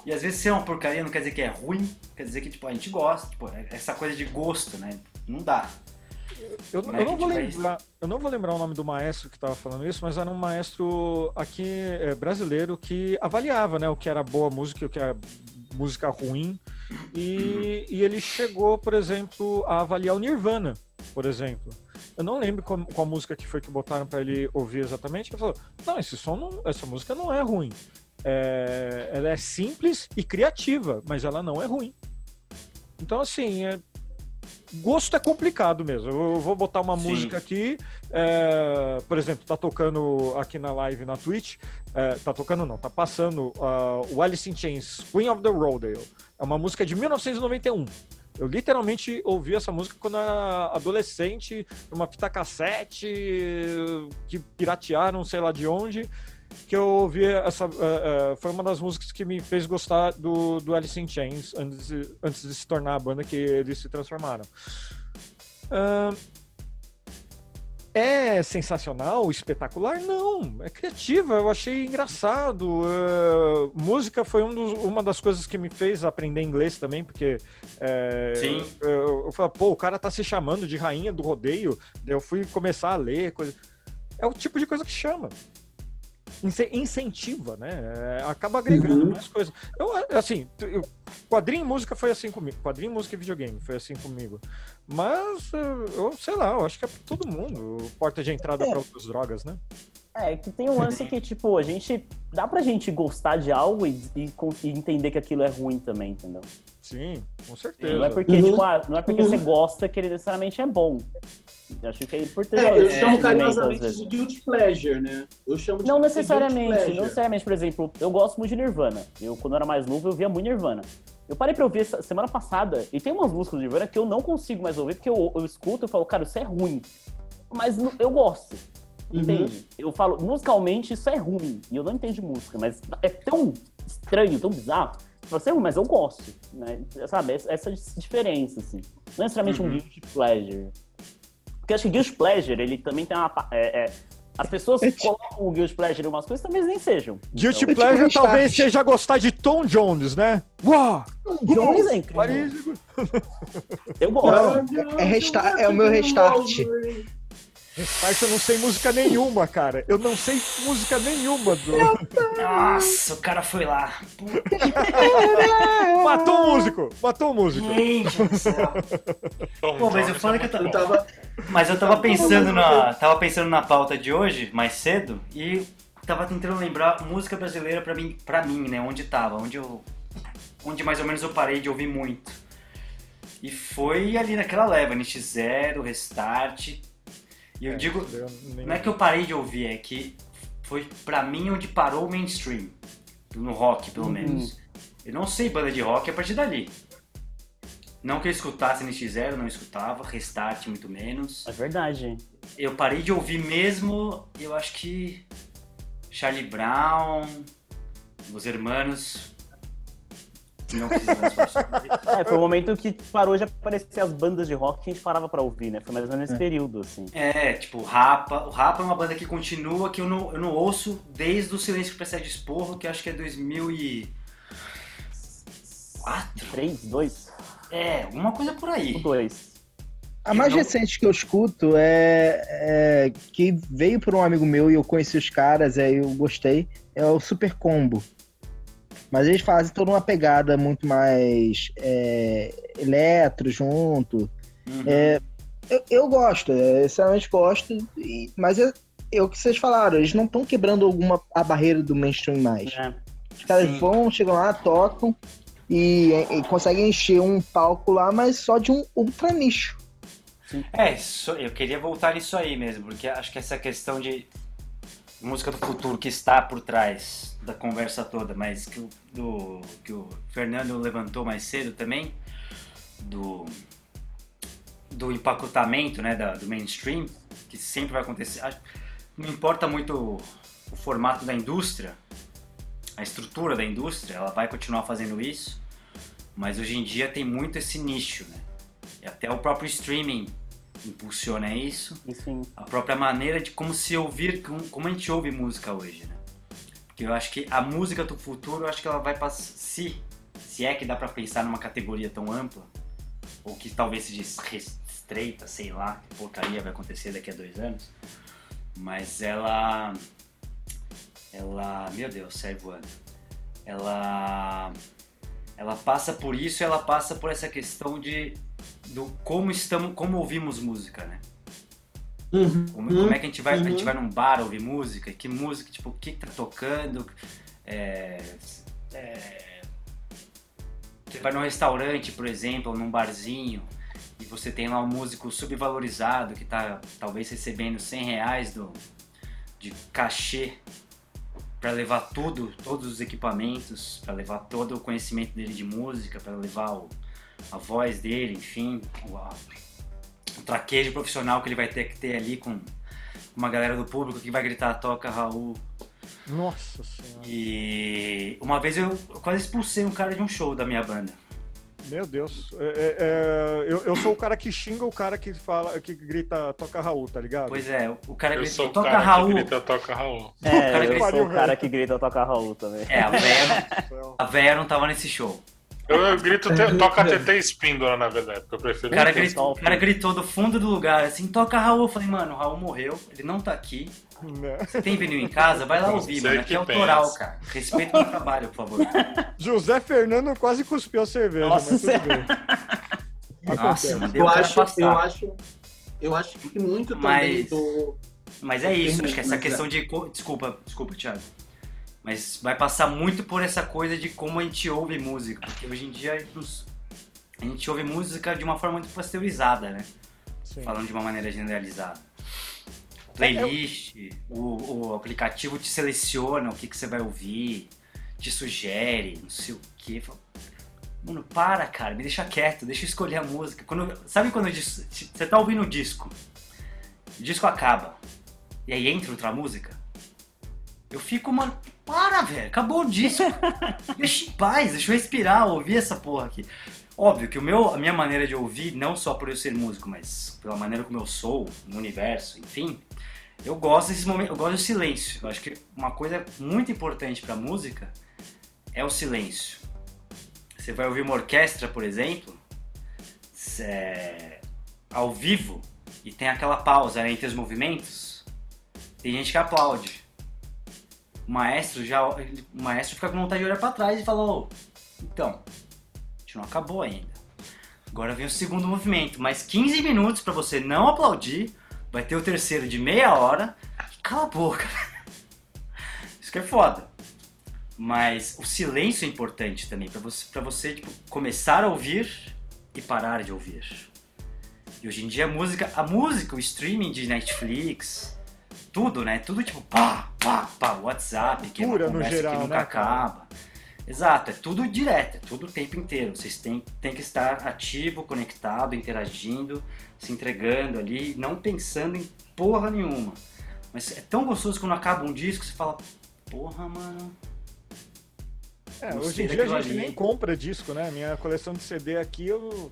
F: E às vezes ser uma porcaria não quer dizer que é ruim, quer dizer que tipo, a gente gosta. Tipo, é essa coisa de gosto, né? Não dá.
A: Eu, eu, não vou lembrar, eu não vou lembrar o nome do maestro que estava falando isso, mas era um maestro aqui é, brasileiro que avaliava né, o que era boa música e o que era música ruim. E, e ele chegou, por exemplo, a avaliar o Nirvana, por exemplo. Eu não lembro qual, qual música que foi que botaram para ele ouvir exatamente. Ele falou: Não, esse som não, essa música não é ruim. É, ela é simples e criativa, mas ela não é ruim. Então, assim, é, gosto é complicado mesmo. Eu vou botar uma Sim. música aqui, é, por exemplo, tá tocando aqui na live na Twitch, é, tá tocando não, tá passando uh, o Alice in Chains, Queen of the Rodale. É uma música de 1991. Eu literalmente ouvi essa música quando era adolescente, numa fita cassete que piratearam, sei lá de onde que eu ouvi essa. Uh, uh, foi uma das músicas que me fez gostar do, do Alice in Chains antes de, antes de se tornar a banda que eles se transformaram. Uh, é sensacional, espetacular? Não, é criativa, eu achei engraçado. Uh, música foi um dos, uma das coisas que me fez aprender inglês também, porque é, Sim. Eu, eu falei, pô, o cara tá se chamando de rainha do rodeio, eu fui começar a ler, coisa. É o tipo de coisa que chama incentiva, né? É, acaba agregando uhum. mais coisas. Eu, assim, eu, quadrinho e música foi assim comigo. Quadrinho, música e videogame foi assim comigo. Mas, eu sei lá, eu acho que é pra todo mundo. Porta de entrada é. para outras drogas, né?
C: É, que tem um lance que, tipo, a gente. Dá pra gente gostar de algo e, e, e entender que aquilo é ruim também, entendeu?
A: Sim, com certeza.
C: Não é porque, uhum. tipo, ah, não é porque uhum. você gosta que ele necessariamente é bom. Acho que é importante. É,
D: eu chamo carinhosamente de guilty pleasure, né? Eu chamo de
C: Não necessariamente, não necessariamente, por exemplo, eu gosto muito de Nirvana. Eu, quando eu era mais novo, eu via muito Nirvana. Eu parei pra ouvir semana passada, e tem umas músicas de Nirvana que eu não consigo mais ouvir, porque eu, eu escuto e falo, cara, isso é ruim. Mas eu gosto. Uhum. Entende? Eu falo, musicalmente isso é ruim. E eu não entendo de música, mas é tão estranho, tão bizarro. Você, mas eu gosto, né? Sabe? Essa diferença, assim. Não necessariamente uhum. um guilty pleasure. Porque acho que Guilty Pleasure, ele também tem uma. É, é, as pessoas colocam o Guilty Pleasure em umas coisas, talvez nem sejam.
A: Guilty então, Pleasure talvez seja gostar de Tom Jones, né? Uau!
C: Tom Jones é incrível.
B: Eu gosto. é, é, é o meu restart.
A: Restart eu não sei música nenhuma, cara. Eu não sei música nenhuma do.
F: Nossa, o cara foi lá.
A: matou o músico! Matou o músico!
F: Gente do céu. Pô, mas eu falei que eu tava. Mas eu tava pensando na. Tava pensando na pauta de hoje, mais cedo, e tava tentando lembrar música brasileira pra mim, pra mim, né? Onde tava, onde eu. Onde mais ou menos eu parei de ouvir muito. E foi ali naquela leva, NX0, Restart. E eu é, digo, nem... não é que eu parei de ouvir, é que foi pra mim onde parou o mainstream. No rock, pelo uhum. menos. Eu não sei banda de rock a partir dali. Não que eu escutasse NX0, não escutava. Restart, muito menos.
C: É verdade.
F: Eu parei de ouvir mesmo, eu acho que Charlie Brown, Os Hermanos,
C: não é, foi o momento que parou de aparecer as bandas de rock que a gente parava pra ouvir, né? Foi mais ou menos nesse é. período, assim.
F: É, tipo, o Rapa. O Rapa é uma banda que continua, que eu não, eu não ouço desde o Silêncio que Precede Esporro, que acho que é 2004?
C: 3, 2?
F: É, alguma coisa por aí.
C: O 2.
B: A mais não... recente que eu escuto é, é, que veio por um amigo meu e eu conheci os caras, aí eu gostei, é o Super Combo. Mas eles fazem toda uma pegada muito mais é, eletro junto. Uhum. É, eu, eu, gosto, é, sinceramente gosto, e, mas é, é, o que vocês falaram, eles não estão quebrando alguma a barreira do mainstream mais. É. Os caras Sim. vão, chegam lá, tocam e, e, conseguem encher um palco lá, mas só de um ultra nicho.
F: É, eu queria voltar nisso aí mesmo, porque acho que essa questão de música do futuro que está por trás da conversa toda, mas que o, do, que o Fernando levantou mais cedo também, do, do empacotamento né, da, do mainstream, que sempre vai acontecer. Não importa muito o, o formato da indústria, a estrutura da indústria, ela vai continuar fazendo isso, mas hoje em dia tem muito esse nicho, né? E até o próprio streaming impulsiona isso.
C: Sim.
F: A própria maneira de como se ouvir, como a gente ouve música hoje, né? Eu acho que a música do futuro, eu acho que ela vai passar, se, se é que dá para pensar numa categoria tão ampla, ou que talvez seja estreita, sei lá, que porcaria vai acontecer daqui a dois anos, mas ela, ela, meu Deus, sai voando, ela, ela passa por isso, ela passa por essa questão de do como estamos, como ouvimos música, né? Uhum, como, como, é que a gente vai, uhum. a gente uhum. vai num bar ouvir música? Que música, tipo, o que, tá tocando? É, é, você vai num restaurante, por exemplo, ou num barzinho, e você tem lá um músico subvalorizado que tá talvez recebendo 100 reais do, de cachê para levar tudo, todos os equipamentos, para levar todo o conhecimento dele de música, para levar o, a voz dele, enfim, o traquejo profissional que ele vai ter que ter ali com uma galera do público que vai gritar toca Raul.
A: Nossa senhora.
F: E uma vez eu, quase expulsei um cara de um show da minha banda.
A: Meu Deus. É, é, é, eu, eu sou o cara que xinga o cara que fala, que grita toca Raul, tá ligado?
F: Pois é, o cara
E: eu
F: grita
E: toca Raul. Que grita toca Raul.
C: É, o cara eu sou o cara que grita toca Raul também.
F: É, a véia, a véia não tava nesse show.
E: Eu, eu grito, te, toca TT Espíndola, na verdade, porque eu prefiro...
F: O cara, gritou, o cara gritou do fundo do lugar, assim, toca Raul. Eu falei, mano, o Raul morreu, ele não tá aqui. Não. Você tem vinil em casa? Vai lá ouvir, mano. Aqui é autoral, cara. Respeita o meu trabalho, por favor.
A: José Fernando quase cuspiu a cerveja, Nossa, mas tudo bem.
F: Nossa,
D: mano, eu acho, eu acho, eu acho que muito
F: mas,
D: também do...
F: Mas é isso, acho que essa questão de... Desculpa, desculpa, Thiago. Mas vai passar muito por essa coisa de como a gente ouve música, porque hoje em dia a gente ouve música de uma forma muito pasteurizada, né? Sim. Falando de uma maneira generalizada. Playlist, é, o, o aplicativo te seleciona o que, que você vai ouvir, te sugere, não sei o que. Mano, para, cara, me deixa quieto, deixa eu escolher a música. Quando, sabe quando você tá ouvindo o disco, o disco acaba, e aí entra outra música? Eu fico, mano, para, velho. Acabou o disco. deixa em paz, deixa eu respirar, ouvir essa porra aqui. Óbvio que o meu, a minha maneira de ouvir, não só por eu ser músico, mas pela maneira como eu sou, no universo, enfim, eu gosto desses momentos, eu gosto do silêncio. Eu acho que uma coisa muito importante pra música é o silêncio. Você vai ouvir uma orquestra, por exemplo, é, ao vivo, e tem aquela pausa né, entre os movimentos, tem gente que aplaude. O maestro já. O maestro fica com vontade de olhar para trás e falou, então, a gente não acabou ainda. Agora vem o segundo movimento, mais 15 minutos para você não aplaudir. Vai ter o terceiro de meia hora. Cala a boca. Isso que é foda. Mas o silêncio é importante também, para você, pra você tipo, começar a ouvir e parar de ouvir. E hoje em dia a música, a música, o streaming de Netflix, tudo, né? Tudo tipo pá, pá, pá, WhatsApp, que é uma conversa geral, que nunca né, acaba. Exato, é tudo direto, é tudo o tempo inteiro. Vocês têm, têm que estar ativo, conectado, interagindo, se entregando ali, não pensando em porra nenhuma. Mas é tão gostoso quando acaba um disco, você fala, porra, mano,
A: é, hoje em dia a gente ali. nem compra disco, né? Minha coleção de CD aqui, eu,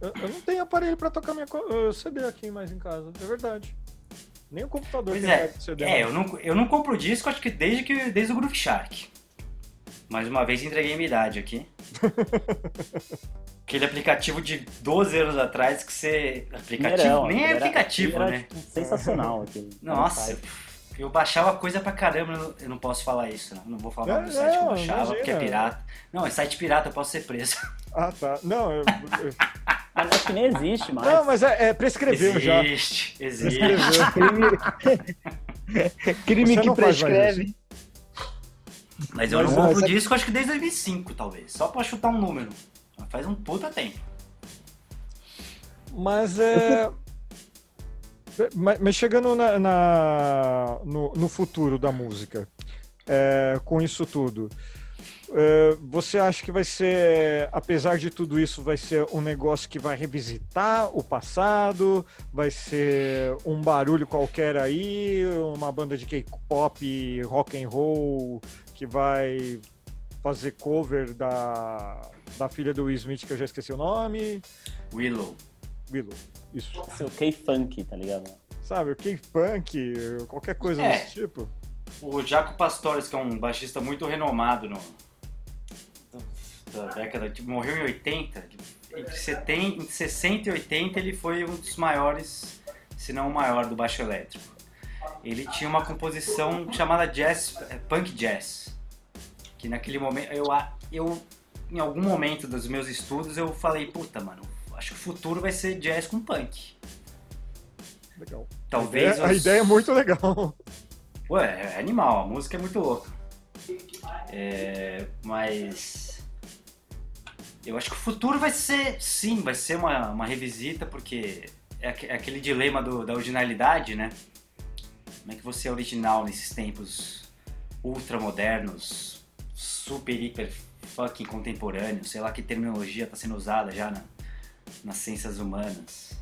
A: eu, eu não tenho aparelho para tocar minha CD aqui mais em casa, é verdade. Nem o computador
F: pois tem é. CD. É, eu não, eu não compro disco, acho que desde, que desde o Groove Shark. Mais uma vez entreguei minha idade aqui. Aquele aplicativo de 12 anos atrás que você. Aplicativo? nem é aplicativo, era, né?
C: Tipo, sensacional aquele.
F: Nossa, eu baixava coisa pra caramba, eu não posso falar isso, não. Não vou falar é, do site que eu baixava, imagina. porque é pirata. Não, é site pirata, eu posso ser preso.
A: Ah, tá. Não, eu. eu...
C: Acho que nem existe mais.
A: Não, mas é, é prescreveu
F: existe,
A: já.
F: Existe, existe.
B: Crime, crime que prescreve.
F: Mas eu mas, não compro disco, acho que desde 2005, talvez. Só pra chutar um número. Faz um puta tempo.
A: Mas é. Mas, chegando na, na no, no, futuro da música, é, com isso tudo, é, você acha que vai ser, apesar de tudo isso, vai ser um negócio que vai revisitar o passado? Vai ser um barulho qualquer aí, uma banda de K-pop, rock and roll que vai fazer cover da, da filha do Will Smith, que eu já esqueci o nome?
F: Willow.
A: Willow. Isso.
C: Seu K-Funk, tá ligado?
A: Sabe, o K-Funk, qualquer coisa é, desse tipo.
F: O Jaco Pastores, que é um baixista muito renomado no, da década, tipo, morreu em 80, entre 70, 60 e 80 ele foi um dos maiores, se não o maior do baixo elétrico. Ele tinha uma composição chamada jazz, é, punk jazz, que naquele momento eu, eu em algum momento dos meus estudos eu falei, puta, mano, acho que o futuro vai ser jazz com punk.
A: Legal.
F: Talvez.
A: A ideia, os... a ideia é muito legal.
F: Ué, é animal, a música é muito louca. É, mas. Eu acho que o futuro vai ser, sim, vai ser uma, uma revisita, porque é, é aquele dilema do, da originalidade, né? Como é que você é original nesses tempos ultramodernos, super, hiper, fucking contemporâneos? Sei lá que terminologia está sendo usada já na, nas ciências humanas.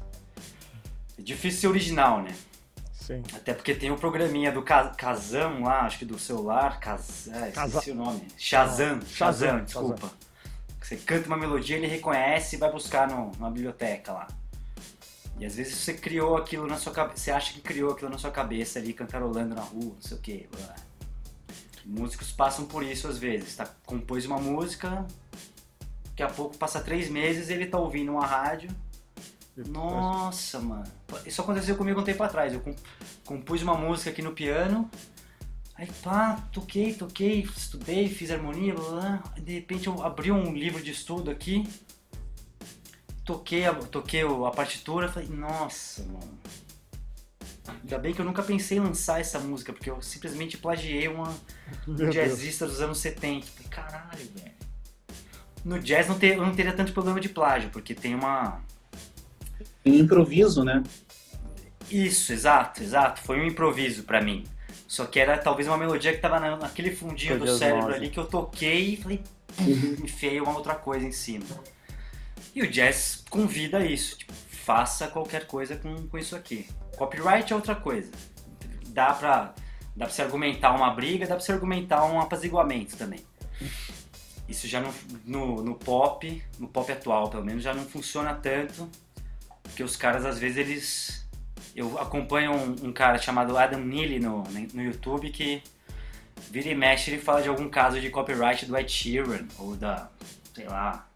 F: É difícil ser original, né?
A: Sim.
F: Até porque tem o programinha do Kazam lá, acho que do celular, Kaz... é, esqueci o nome. Shazam, Shazam, Shazam, desculpa. Shazam. Você canta uma melodia, ele reconhece e vai buscar no, na biblioteca lá. E às vezes você criou aquilo na sua cabeça, você acha que criou aquilo na sua cabeça ali, cantarolando na rua, não sei o que. Músicos passam por isso às vezes, tá? Compôs uma música, daqui a pouco passa três meses ele tá ouvindo uma rádio. Nossa, mano. Isso aconteceu comigo um tempo atrás. Eu compus uma música aqui no piano. Aí pá, toquei, toquei, estudei, fiz harmonia, blá, blá. de repente eu abri um livro de estudo aqui. Toquei a, toquei a partitura, falei, nossa, mano. Ainda bem que eu nunca pensei em lançar essa música, porque eu simplesmente plagiei uma, um jazzista dos anos 70. Falei, caralho, velho. No jazz não ter, eu não teria tanto problema de plágio, porque tem uma.
D: improviso, né?
F: Isso, exato, exato. Foi um improviso para mim. Só que era talvez uma melodia que tava naquele fundinho do cérebro ali que eu toquei e falei, uhum. enfiei uma outra coisa em cima. E o jazz convida isso, tipo, faça qualquer coisa com, com isso aqui. Copyright é outra coisa. Dá pra, dá pra se argumentar uma briga, dá pra se argumentar um apaziguamento também. Isso já não, no, no pop, no pop atual pelo menos, já não funciona tanto, porque os caras às vezes eles... Eu acompanho um, um cara chamado Adam Neely no, no YouTube que vira e mexe ele fala de algum caso de copyright do Ed Sheeran ou da, sei lá,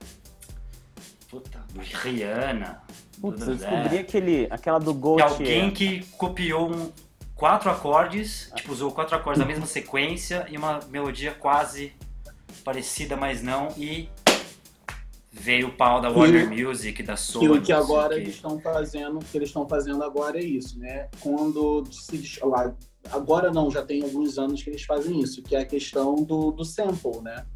F: puta, do Rihanna,
C: Putz, eu descobri é. aquele, aquela do Gold.
F: alguém que copiou um, quatro acordes, tipo, usou quatro acordes na mesma sequência e uma melodia quase parecida, mas não, e veio o pau da Warner e, Music, da Sony.
D: E o que agora eles estão fazendo, o que eles estão fazendo agora é isso, né? Quando se agora não, já tem alguns anos que eles fazem isso, que é a questão do, do sample, né?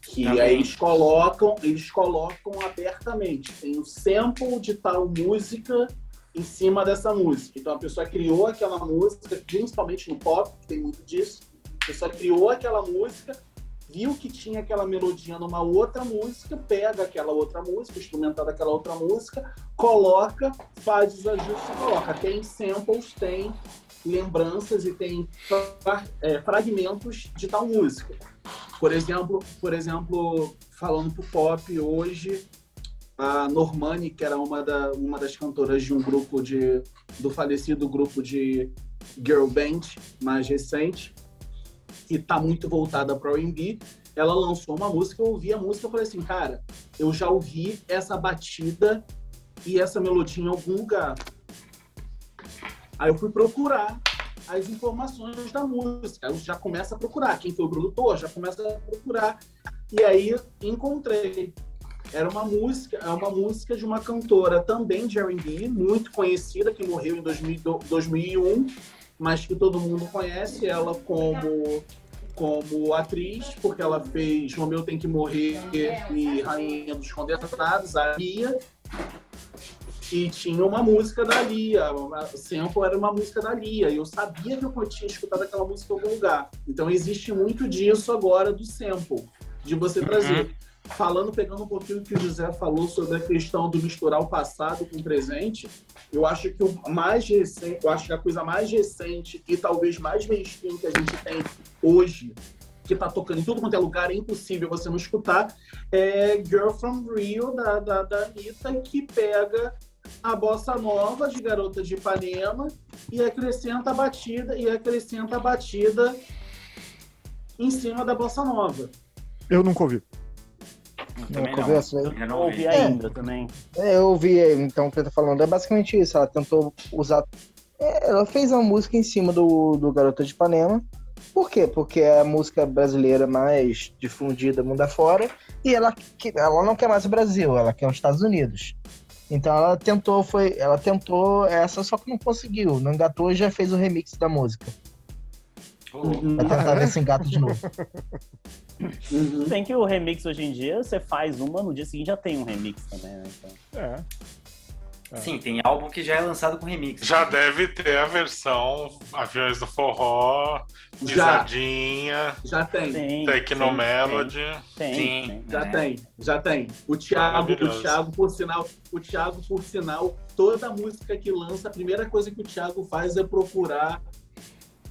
D: Que aí eles colocam, eles colocam abertamente. Tem o sample de tal música em cima dessa música. Então a pessoa criou aquela música, principalmente no pop, que tem muito disso. A pessoa criou aquela música, viu que tinha aquela melodia numa outra música, pega aquela outra música, instrumental daquela outra música, coloca, faz os ajustes e coloca. Tem samples, tem lembranças e tem é, fragmentos de tal música. Por exemplo, por exemplo, falando pro pop hoje, a Normani, que era uma, da, uma das cantoras de um grupo de do falecido grupo de girl band mais recente, que está muito voltada para o R&B, ela lançou uma música, eu ouvi a música e falei assim, cara, eu já ouvi essa batida e essa melodia em algum lugar. Aí eu fui procurar as informações da música. Eu já começa a procurar quem foi o produtor, já começa a procurar. E aí encontrei. Era uma música, é uma música de uma cantora também de R&B, muito conhecida, que morreu em 2000, 2001, mas que todo mundo conhece ela como como atriz, porque ela fez Romeu Tem Que Morrer e Rainha dos Condenados, a Lia, e tinha uma música da Lia, o sample era uma música da Lia, e eu sabia que eu tinha escutado aquela música em algum lugar. Então existe muito disso agora do sample, de você uhum. Falando, pegando um pouquinho o que o José falou sobre a questão do misturar o passado com o presente, eu acho que o mais recente, eu acho que a coisa mais recente e talvez mais mainstream que a gente tem hoje que tá tocando em tudo quanto é lugar, é impossível você não escutar, é Girl from Rio, da, da, da Anitta, que pega a bossa nova de Garota de Ipanema e acrescenta a batida e acrescenta a batida em cima da bossa nova.
A: Eu nunca ouvi.
B: Ouvi essa
C: Eu não ouvi ainda é, também.
B: É, eu ouvi, então, o que eu tô falando é basicamente isso. Ela tentou usar. É, ela fez uma música em cima do, do Garota de Ipanema. Por quê? Porque é a música brasileira mais difundida mundo afora e ela, ela não quer mais o Brasil, ela quer os Estados Unidos. Então ela tentou, foi, ela tentou essa, só que não conseguiu. Não engatou e já fez o remix da música. Uhum. Vai tentar ver se engata de novo.
C: Uhum. Tem que o remix hoje em dia, você faz uma, no dia seguinte já tem um remix também, né? Então...
A: É.
F: É. Sim, tem álbum que já é lançado com remix.
E: Já deve ter a versão Aviões do Forró, Pisadinha.
D: Já tem.
E: Tecnomelody.
C: Tem, tem,
D: tem, Já é. tem, já tem. O Thiago, o Thiago, por sinal, o Thiago, por sinal, toda música que lança, a primeira coisa que o Thiago faz é procurar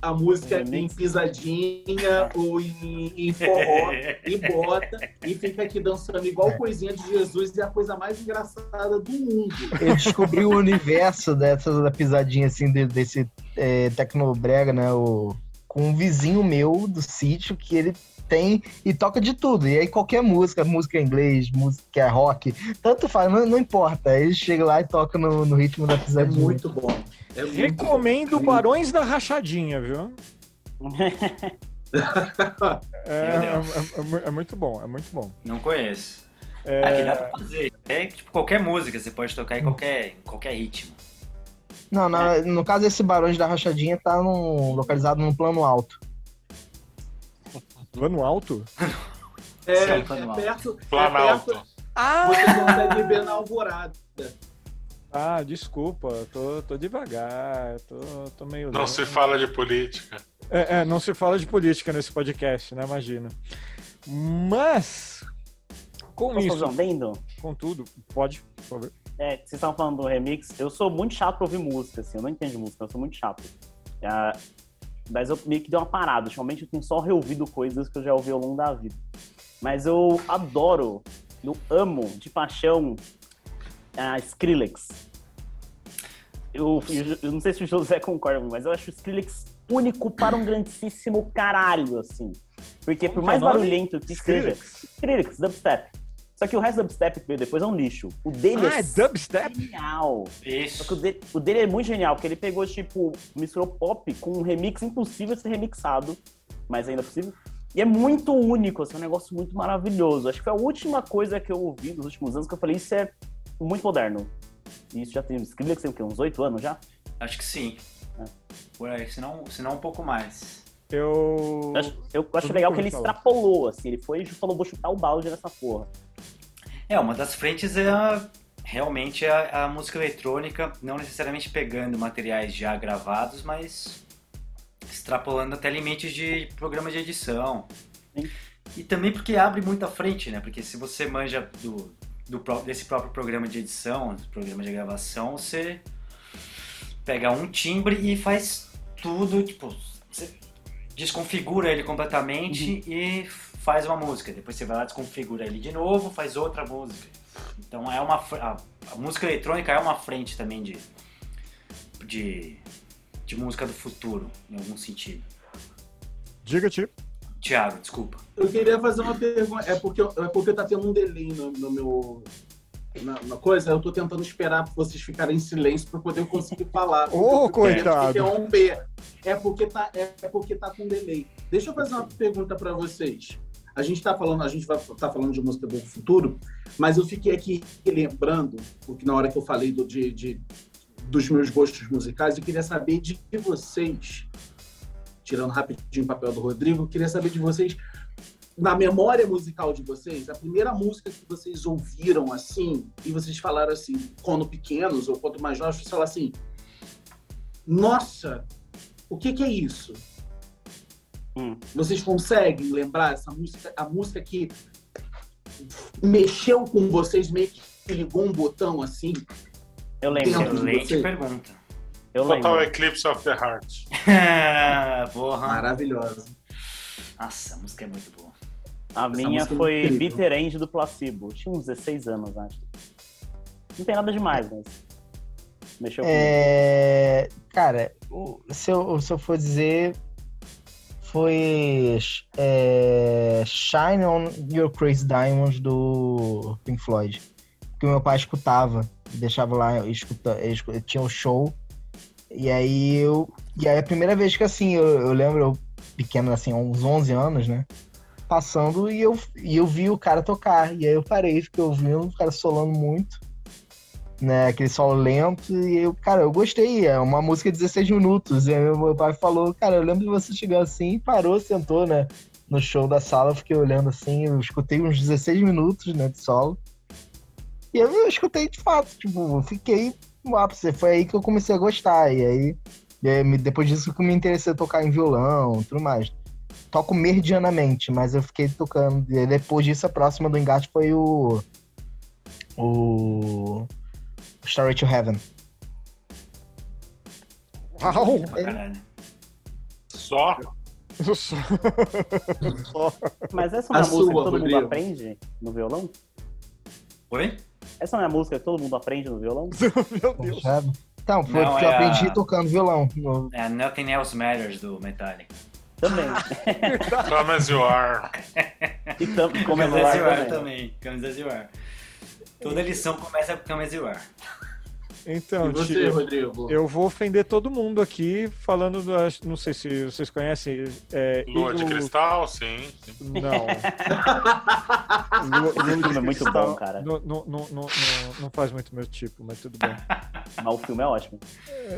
D: a música é em pisadinha ou em, em forró e bota e fica aqui dançando igual coisinha de Jesus e é a coisa mais engraçada do mundo.
B: Eu descobri o universo dessa da pisadinha assim desse é, tecnobrega, né? O, com um vizinho meu do sítio que ele tem e toca de tudo. E aí qualquer música, música em inglês, música é rock, tanto faz, não, não importa. Ele chega lá e toca no, no ritmo da pisadinha.
D: É muito bom. É
A: Recomendo bom. Barões da Rachadinha, viu? é, é, é, muito bom, é muito bom.
F: Não conheço. É... Aqui dá pra fazer. É tipo qualquer música, você pode tocar em qualquer, em qualquer ritmo.
B: Não, na, no caso esse Barões da Rachadinha tá num, localizado num plano alto.
A: Plano alto?
D: É, Sim, é plano perto. Plano é perto, alto. Ah! Você consegue ver na alvorada.
A: Ah, desculpa, tô, tô devagar, tô, tô meio.
E: Não se fala de política.
A: É, é, não se fala de política nesse podcast, né? Imagina. Mas, com Posso isso.
C: Fazer um
A: Com tudo, pode, por favor.
C: É, vocês estavam falando do remix. Eu sou muito chato pra ouvir música, assim, eu não entendo música, eu sou muito chato. Ah, mas eu meio que dei uma parada. Ultimamente eu tenho só reouvido coisas que eu já ouvi ao longo da vida. Mas eu adoro, eu amo de paixão a Skrillex. Eu, eu, eu, não sei se o José concorda, mas eu acho o Skrillex único para um grandíssimo caralho, assim. Porque Como por é mais barulhento que Skrillex. seja. Skrillex, dubstep. Só que o resto do dubstep que veio depois é um lixo. O dele
A: ah, é, é dubstep?
C: genial.
F: Isso.
C: Só que o, de, o dele é muito genial, porque ele pegou, tipo, misturou pop com um remix impossível de ser remixado, mas ainda possível. E é muito único, assim, é um negócio muito maravilhoso. Acho que foi a última coisa que eu ouvi nos últimos anos que eu falei, isso é muito moderno. E isso já tem, escrevia que tem o quê? Uns oito anos já?
F: Acho que sim. É. Por aí, senão, senão um pouco mais.
A: Eu.
C: Eu acho, eu acho legal que ele falar. extrapolou, assim, ele foi e falou, vou chutar o balde nessa porra.
F: É, uma das frentes é a, realmente a, a música eletrônica, não necessariamente pegando materiais já gravados, mas extrapolando até limites de programa de edição. Sim. E também porque abre muita frente, né? Porque se você manja do, do, desse próprio programa de edição, programa de gravação, você pega um timbre e faz tudo, tipo, você desconfigura ele completamente uhum. e faz uma música. Depois você vai lá, desconfigura ele de novo, faz outra música. Então é uma a, a música eletrônica é uma frente também de, de de música do futuro, em algum sentido.
A: Diga, Tio.
F: Tiago, desculpa.
D: Eu queria fazer uma pergunta. É porque, é porque tá tendo um delay no, no meu. Na, na, coisa, eu tô tentando esperar vocês ficarem em silêncio para poder conseguir falar.
A: Ô, oh, coitado!
D: É porque, tá, é porque tá com delay. Deixa eu fazer uma pergunta para vocês. A gente está falando, a gente vai tá falando de música do futuro, mas eu fiquei aqui lembrando, porque na hora que eu falei do, de, de dos meus gostos musicais. Eu queria saber de vocês, tirando rapidinho o papel do Rodrigo, eu queria saber de vocês, na memória musical de vocês, a primeira música que vocês ouviram assim, e vocês falaram assim, quando pequenos ou quanto mais novos, vocês falaram assim: Nossa, o que, que é isso? Hum. Vocês conseguem lembrar essa música, a música que mexeu com vocês, meio que ligou um botão assim?
C: Eu lembro.
F: Excelente pergunta.
E: Eu Total lembro. Eclipse of the Heart.
F: Porra.
D: Maravilhosa.
F: Nossa, a música é muito boa.
C: A Essa minha é foi é Bitter End do Placebo. Eu tinha uns 16 anos, acho. Não tem nada demais, mas. Mexeu
B: é... Cara, se eu, se eu for dizer. Foi. É... Shine on Your Crazy Diamonds do Pink Floyd. Que o meu pai escutava deixava lá, escuta, tinha o um show. E aí eu. E aí a primeira vez que assim, eu, eu lembro, eu pequeno, assim, uns 11 anos, né? Passando e eu, e eu vi o cara tocar. E aí eu parei, fiquei ouvindo, o cara solando muito. Né, aquele solo lento, e eu, cara, eu gostei, é uma música de 16 minutos, e aí meu pai falou, cara, eu lembro de você chegar assim, parou, sentou, né, no show da sala, eu fiquei olhando assim, eu escutei uns 16 minutos, né, de solo, e eu, eu escutei de fato, tipo, fiquei no ápice. Foi aí que eu comecei a gostar. E aí, depois disso que eu me interessei a tocar em violão tudo mais. Toco meridianamente, mas eu fiquei tocando. E depois disso, a próxima do engate foi o. O. Story to Heaven.
A: Uau!
E: É. Só?
C: Só. Mas essa é uma a música sua, que todo Rodrigo. mundo aprende no violão?
F: Oi?
C: Essa não é a música que todo mundo aprende no violão?
A: Meu Deus.
B: Então, foi não, porque é eu aprendi a... tocando violão. No...
F: É Nothing Else Matters do Metallica.
C: Também.
E: Come as you are.
C: E tam, Come as you are também.
F: Come as you are. Toda lição começa com Come as you are.
A: Então, e você, Rodrigo? eu vou ofender todo mundo aqui falando, do, não sei se vocês conhecem. É,
E: Lua de Cristal, sim.
A: Não.
C: Lua, Lua filme é muito bom, cara.
A: Não, não, não, não, não faz muito meu tipo, mas tudo bem.
C: Mas o filme é ótimo.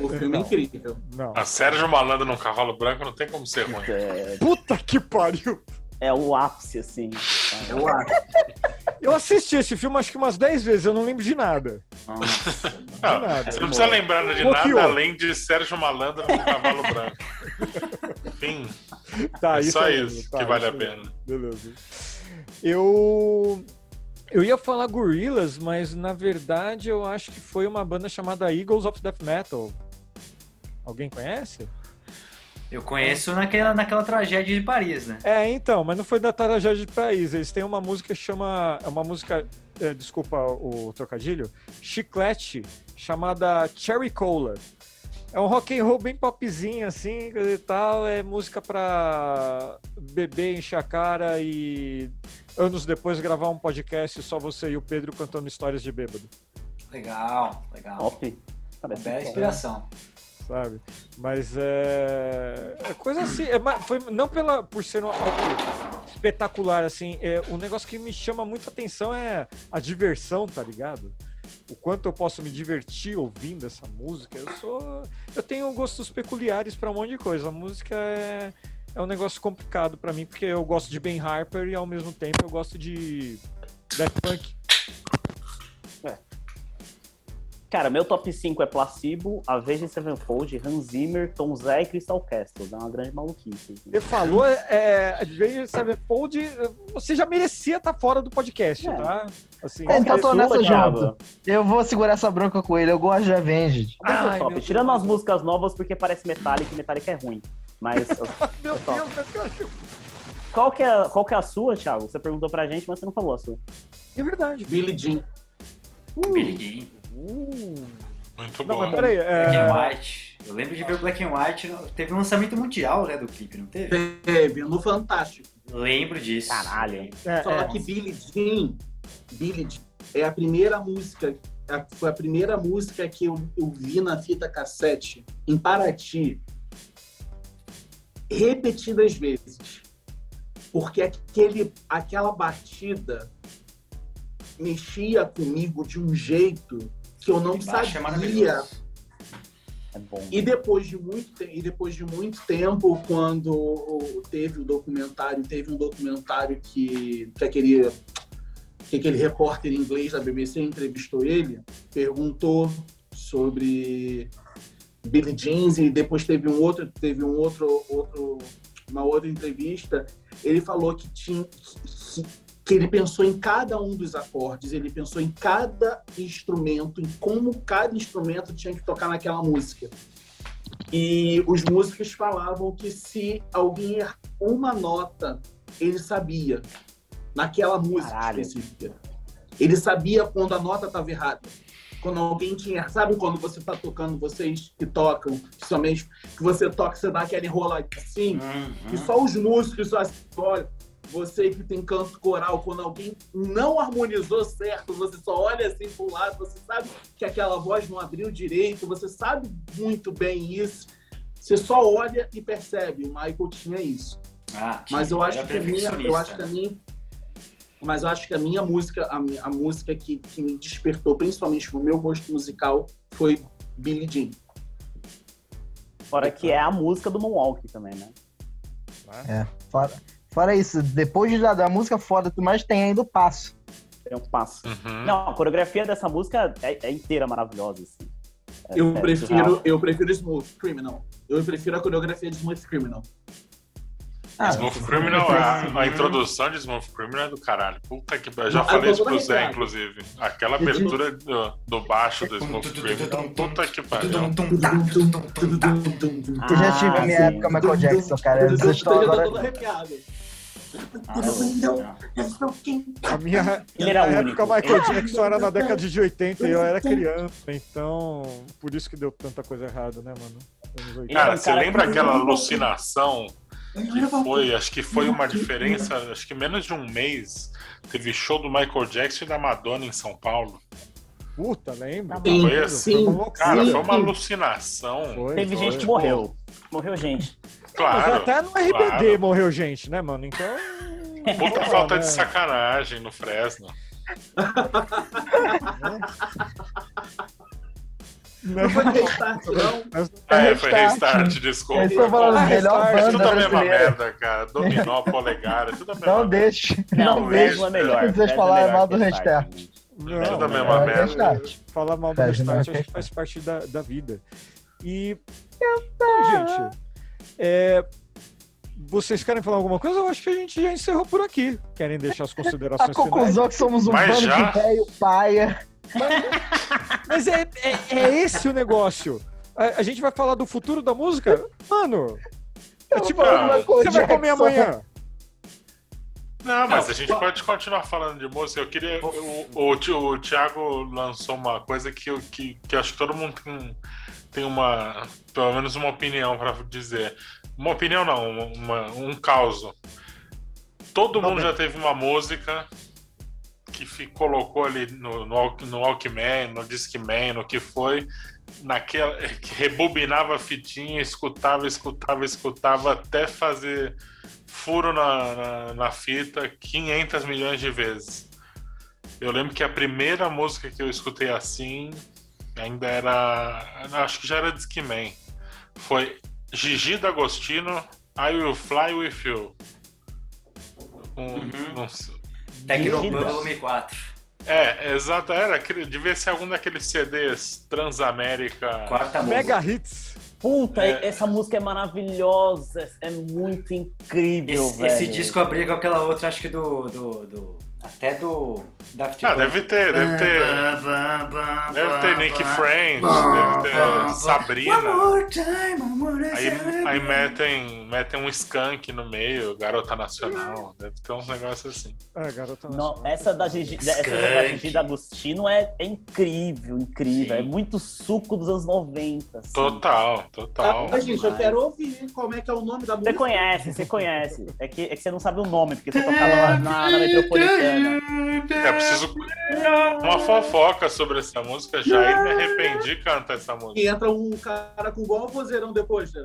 D: O filme é incrível.
E: Não. A Sérgio Malandro num cavalo branco não tem como ser ruim.
A: É... Puta que pariu!
C: É o ápice, assim.
D: É o ápice.
A: Eu assisti esse filme acho que umas 10 vezes, eu não lembro de nada.
E: Nossa, de nada. Você não precisa lembrar de nada além de Sérgio Malandro no cavalo branco. Enfim. Tá, é isso só isso tá, que vale isso a pena.
A: Beleza. Eu. Eu ia falar Gorillaz, mas na verdade eu acho que foi uma banda chamada Eagles of Death Metal. Alguém conhece?
F: Eu conheço naquela, naquela tragédia de Paris, né?
A: É, então, mas não foi da tragédia de Paris. Eles têm uma música que chama. É uma música. É, desculpa o trocadilho. Chiclete, chamada Cherry Cola. É um rock and roll bem popzinho, assim, e tal. É música pra beber, encher a cara e anos depois gravar um podcast só você e o Pedro cantando histórias de bêbado.
F: Legal, legal.
C: Top.
F: Parece Bela inspiração.
A: Sabe? Mas é, é coisa assim, é, foi não pela por ser algo espetacular assim, é, o negócio que me chama muita atenção é a diversão, tá ligado? o quanto eu posso me divertir ouvindo essa música. Eu sou, eu tenho gostos peculiares para um monte de coisa. A música é, é um negócio complicado para mim porque eu gosto de Ben Harper e ao mesmo tempo eu gosto de Daft Punk.
C: Cara, meu top 5 é Placebo, Avenged Sevenfold, Hans Zimmer, Tom Zé e Crystal Castles. É uma grande maluquice.
A: Você falou, é, Avenged Sevenfold, você já merecia estar fora do podcast, é. tá?
B: Assim, é, então tô nessa junto. Eu vou segurar essa bronca com ele, eu gosto de Avenged.
C: Ai, top. Tirando Deus. as músicas novas, porque parece Metallica e Metallica é ruim. Mas.
A: meu Deus, meu
C: Qual que, é, qual que é a sua, Thiago? Você perguntou pra gente, mas você não falou a sua.
A: É verdade.
D: Billy Jean.
F: Uh. Billy Jean.
E: Uh. Muito não, bom. Mas
F: peraí, é... Black and White. Eu lembro de ver o Black and White. Teve um lançamento mundial, né, do clipe, não teve?
D: Teve, no Fantástico.
F: Lembro disso.
C: Caralho.
D: É, Só é. que Billy Jean, Billy Jean é a primeira música, foi a primeira música que eu, eu vi na fita cassete em Paraty repetidas vezes. Porque aquele, aquela batida mexia comigo de um jeito que eu não é sabia. É e depois de muito e depois de muito tempo, quando teve o documentário, teve um documentário que, que aquele que aquele repórter inglês da BBC entrevistou ele, perguntou sobre Billy Jeans e depois teve um outro teve um outro outro uma outra entrevista, ele falou que tinha que, que ele pensou em cada um dos acordes, ele pensou em cada instrumento, em como cada instrumento tinha que tocar naquela música. E os músicos falavam que se alguém errar uma nota, ele sabia, naquela música Caralho. específica. Ele sabia quando a nota estava errada. Quando alguém tinha. Sabe quando você está tocando, vocês que tocam, principalmente, que você toca, você dá aquela enroladinha assim, uhum. e só os músicos só assim, olha, você que tem canto coral, quando alguém não harmonizou certo, você só olha assim para o lado, você sabe que aquela voz não abriu direito, você sabe muito bem isso. Você só olha e percebe. O Michael tinha isso. Ah, mas eu acho que a minha, eu acho que a minha, mas eu acho que a minha música, a, minha, a música que, que me despertou, principalmente no meu gosto musical, foi Billie Jean.
C: Fora que é a música do Moonwalk também, né?
B: É, fora, Fora isso, depois da, da música foda, tu mais tem ainda o passo.
C: Tem um passo. Uhum. Não, a coreografia dessa música é, é inteira maravilhosa, assim.
D: É, eu, é prefiro, eu prefiro Smooth Criminal. Eu prefiro a coreografia de Smooth Criminal.
E: Ah, Smooth Criminal, a, a, introdução de Smooth Criminal é do caralho. Puta que eu já falei isso pro Zé, inclusive. Aquela abertura do, do baixo do Smooth Criminal. Puta que pariu.
B: Eu já tive a minha época Michael Jackson, cara. Eu estou agora.
A: A minha, Ele era minha época Michael Jackson era na década de 80 e eu era criança, então por isso que deu tanta coisa errada, né, mano?
E: Cara, você lembra aquela alucinação que foi, acho que foi uma diferença, acho que menos de um mês, teve show do Michael Jackson e da Madonna em São Paulo.
A: Puta, lembra?
E: Foi assim, sim, cara, sim. foi uma alucinação.
C: Foi, Teve foi, gente que morreu. Morreu gente.
E: Claro.
A: até no RBD claro. morreu gente, né, mano? Então.
E: Puta é, falta né? de sacanagem no Fresno.
D: Não foi restart, não.
E: É, foi restart, desculpa.
B: Eles estão falando
E: é
B: melhor banda
E: tudo a mesma merda, cara. Dominó, polegar, é tudo a mesma
B: Não deixe. Não,
C: não deixe. É melhor.
B: Vocês falaram mal do restart.
E: Não, é tudo a mesma é merda.
A: Falar mal do restart, acho que faz parte da, da vida. E. Gente, é, vocês querem falar alguma coisa? Eu acho que a gente já encerrou por aqui. Querem deixar as considerações
B: A conclusão é que somos um bando de velho paia.
A: Mas, mas é, é, é, esse o negócio. A, a, gente vai falar do futuro da música? Mano, é tipo, você vai comer amanhã.
E: Não, mas a gente pode continuar falando de música. Eu queria. O, o, o Thiago lançou uma coisa que, eu, que, que acho que todo mundo tem, tem uma. Pelo menos uma opinião para dizer. Uma opinião não, uma, um caos. Todo mundo já teve uma música que colocou ali no, no, no Walkman, no Discman, no que foi, naquela que rebobinava a fitinha, escutava, escutava, escutava até fazer furo na, na, na, fita 500 milhões de vezes. Eu lembro que a primeira música que eu escutei assim ainda era. Acho que já era Discman. Foi Gigi D'Agostino, I Will Fly With You.
F: Um, uhum. um, Volume 4.
E: É, exato, era. Devia ser algum daqueles CDs Transamérica.
A: Quarta Mega música. Hits.
C: Puta, é. essa música é maravilhosa, é muito incrível,
F: esse,
C: velho.
F: Esse disco abriga com aquela outra, acho que do, do, do até do
E: Daft Ah, deve ter, deve ter. Deve ter Nick Friends, deve ter Sabrina. Aí, aí metem, metem um skunk no meio, Garota Nacional. Deve ter uns negócios assim.
A: É, Garota Nacional.
C: Não, essa da Gigi, essa da Gigi D'Agostino é, é incrível, incrível. Sim. É muito suco dos anos 90. Assim.
E: Total, total.
D: Ah, gente, eu quero ouvir como é que é o nome da música.
C: Você conhece, você conhece. É que, é que você não sabe o nome, porque você tocava lá na, na Metropolitana.
E: É preciso uma fofoca sobre essa música já e me arrependi de cantar essa música.
D: E entra um cara com igual vozeirão depois, né?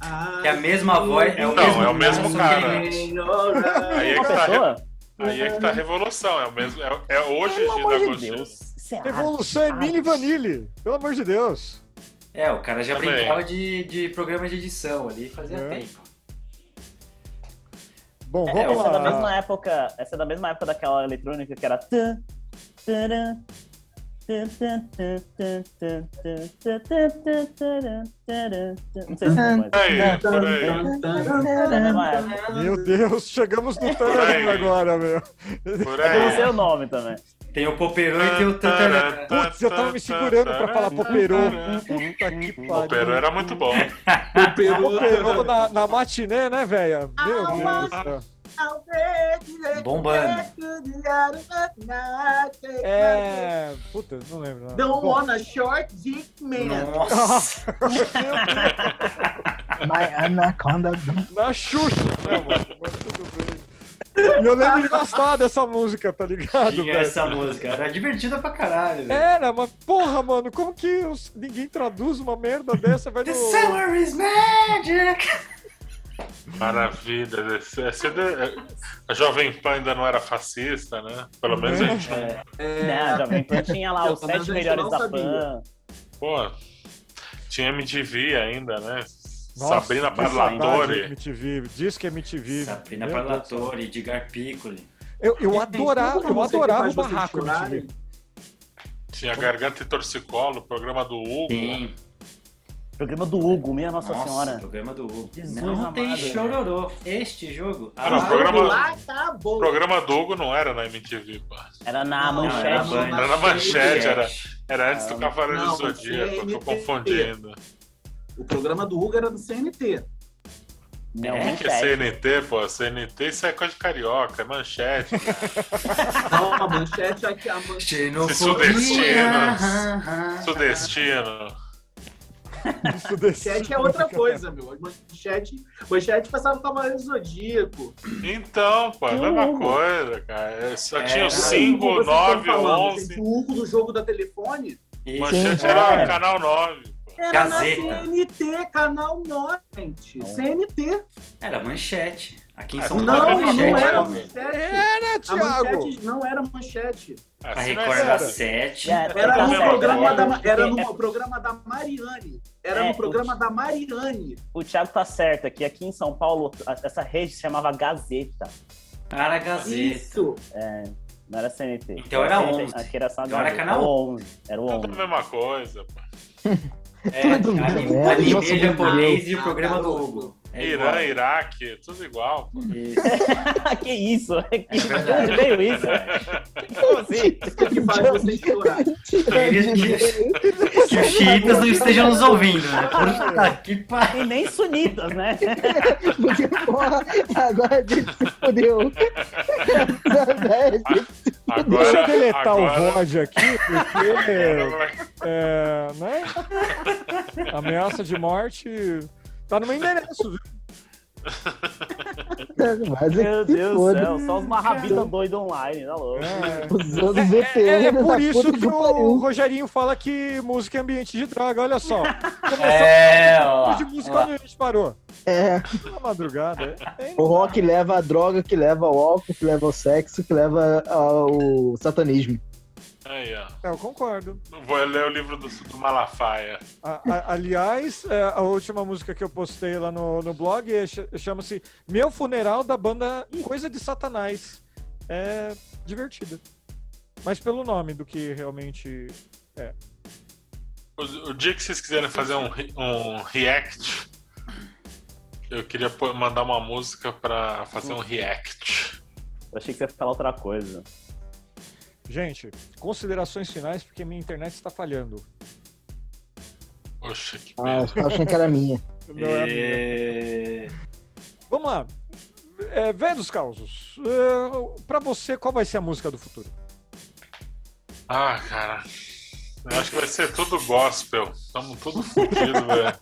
F: Ah, que é a mesma voz, é o
E: não,
F: mesmo,
E: é o mesmo cara. Aí é que tá, aí é que tá a revolução, é o mesmo, é, é hoje
A: Gina de Deus. Revolução é Mini Vanille, pelo amor de Deus.
F: É, o cara já Também. brincava de, de programa de edição ali, fazia é. tempo.
C: Bom, vamos é, essa lá. É da mesma época, essa é da mesma época daquela eletrônica que era
A: Meu Deus, chegamos no Tarantino agora, meu.
C: Eu não sei o nome também.
F: Tem o Poperô e tem o Tantarã.
A: Putz, eu tava me segurando pra falar Poperô. Puta que pariu.
E: Poperô era muito bom.
A: Poperô na, na matiné, né, velho? Meu Deus do céu.
F: Bombando.
A: É. Puta, não lembro. Não.
D: Don't Bom. wanna short dick man. Nossa.
B: My anaconda.
A: Na Xuxa, né, mano? Mas tudo bem. E eu lembro de gostar dessa música, tá ligado?
F: Tinha velho? essa música, era divertida pra caralho. Velho.
A: Era, mas porra, mano, como que os... ninguém traduz uma merda dessa, velho?
F: The summer is magic!
E: Maravilha. A Jovem Pan ainda não era fascista, né? Pelo menos a gente não. É,
C: é... a Jovem Pan tinha lá os sete melhores da Pan.
E: Pô, tinha MTV ainda, né? Nossa, Sabrina Parlatore.
A: MTV, diz que é MTV.
F: Sabrina Parlatore, Edgar Piccoli.
A: Eu, eu adorava, eu adorava o barraco MTV.
E: Tinha Garganta e Torcicolo, programa do Hugo. Sim.
C: Programa do Hugo, minha Nossa, Nossa Senhora.
F: Programa do Hugo. Jesus não amado, tem chororô. Este jogo.
E: Ah, não, programa, tá programa do Hugo não era na MTV, pô.
C: Era na não, Manchete.
E: Era, era, na Manchete, era, era antes do Cavaleiro do Zodíaco, eu tô confundindo.
D: O programa do Hugo era do CNT.
E: Não, é, que é CNT, pô. CNT isso é coisa de carioca, é manchete.
D: não, a manchete é que a manchete.
E: Sudestino. Sudestino.
D: manchete é outra coisa, meu. Manchete, manchete passava o Cavaleiro do Zodíaco.
E: Então, pô, é a mesma coisa, cara. Só é, tinha o 5, 9, 11.
D: O Hugo do jogo da telefone.
E: Manchete era canal 9.
D: Era Gazeta. na CNT, canal 9, gente. CNT.
F: Era manchete. Aqui em São
D: Paulo não, manchete. Não era manchete. Era, Thiago. Manchete não era manchete.
F: A Record era 7.
D: Era no programa da, era no programa da Mariane. Era é, no programa o, da Mariane.
C: O Thiago tá certo aqui. Aqui em São Paulo, essa rede se chamava Gazeta.
F: Era Gazeta. Isso.
C: É. Não era CNT.
F: Então era 11.
C: Aqui era só
F: então era canal
C: 11. Era o 11.
E: Tudo a mesma coisa, pô.
F: É, anime, anime japonês e o programa do Hugo.
E: É Irã, Iraque, tudo igual.
C: Isso. que isso? Que, de onde veio isso? Como assim?
D: que faz você chorar?
F: Que os chiitas não estejam nos ouvindo, né? Puta que
C: pariu. E nem sunitas, né?
B: Porque, porra, agora a gente se fudeu.
A: Agora, Deixa eu deletar agora... o VOD aqui, porque. É, né? Ameaça de morte Tá no meu endereço, viu?
C: Mas é Meu Deus do céu, só os marrabitas doidos online, tá louco.
A: É, é, é por isso que o Rogerinho fala que música é ambiente de droga, olha só.
F: é, ó,
A: de música ó. a gente parou.
B: É.
A: Na madrugada.
B: É, o rock leva a droga, que leva ao álcool, que leva ao sexo, que leva ao satanismo.
E: Aí, ó.
A: É, eu concordo.
E: Vou ler o livro do, do Malafaia.
A: A, a, aliás, é, a última música que eu postei lá no, no blog é, chama-se Meu Funeral da banda Coisa de Satanás. É divertida. Mas pelo nome do que realmente é.
E: O, o dia que vocês quiserem fazer um, um react, eu queria mandar uma música pra fazer um react.
C: Eu achei que você ia falar outra coisa.
A: Gente, considerações finais, porque minha internet está falhando.
E: Poxa, que
B: Ah, eu achei que era minha.
A: Não é a minha. Vamos lá. É, Velho dos Causos, é, pra você, qual vai ser a música do futuro?
E: Ah, cara. Eu acho que vai ser tudo gospel. Estamos tudo fodidos, velho.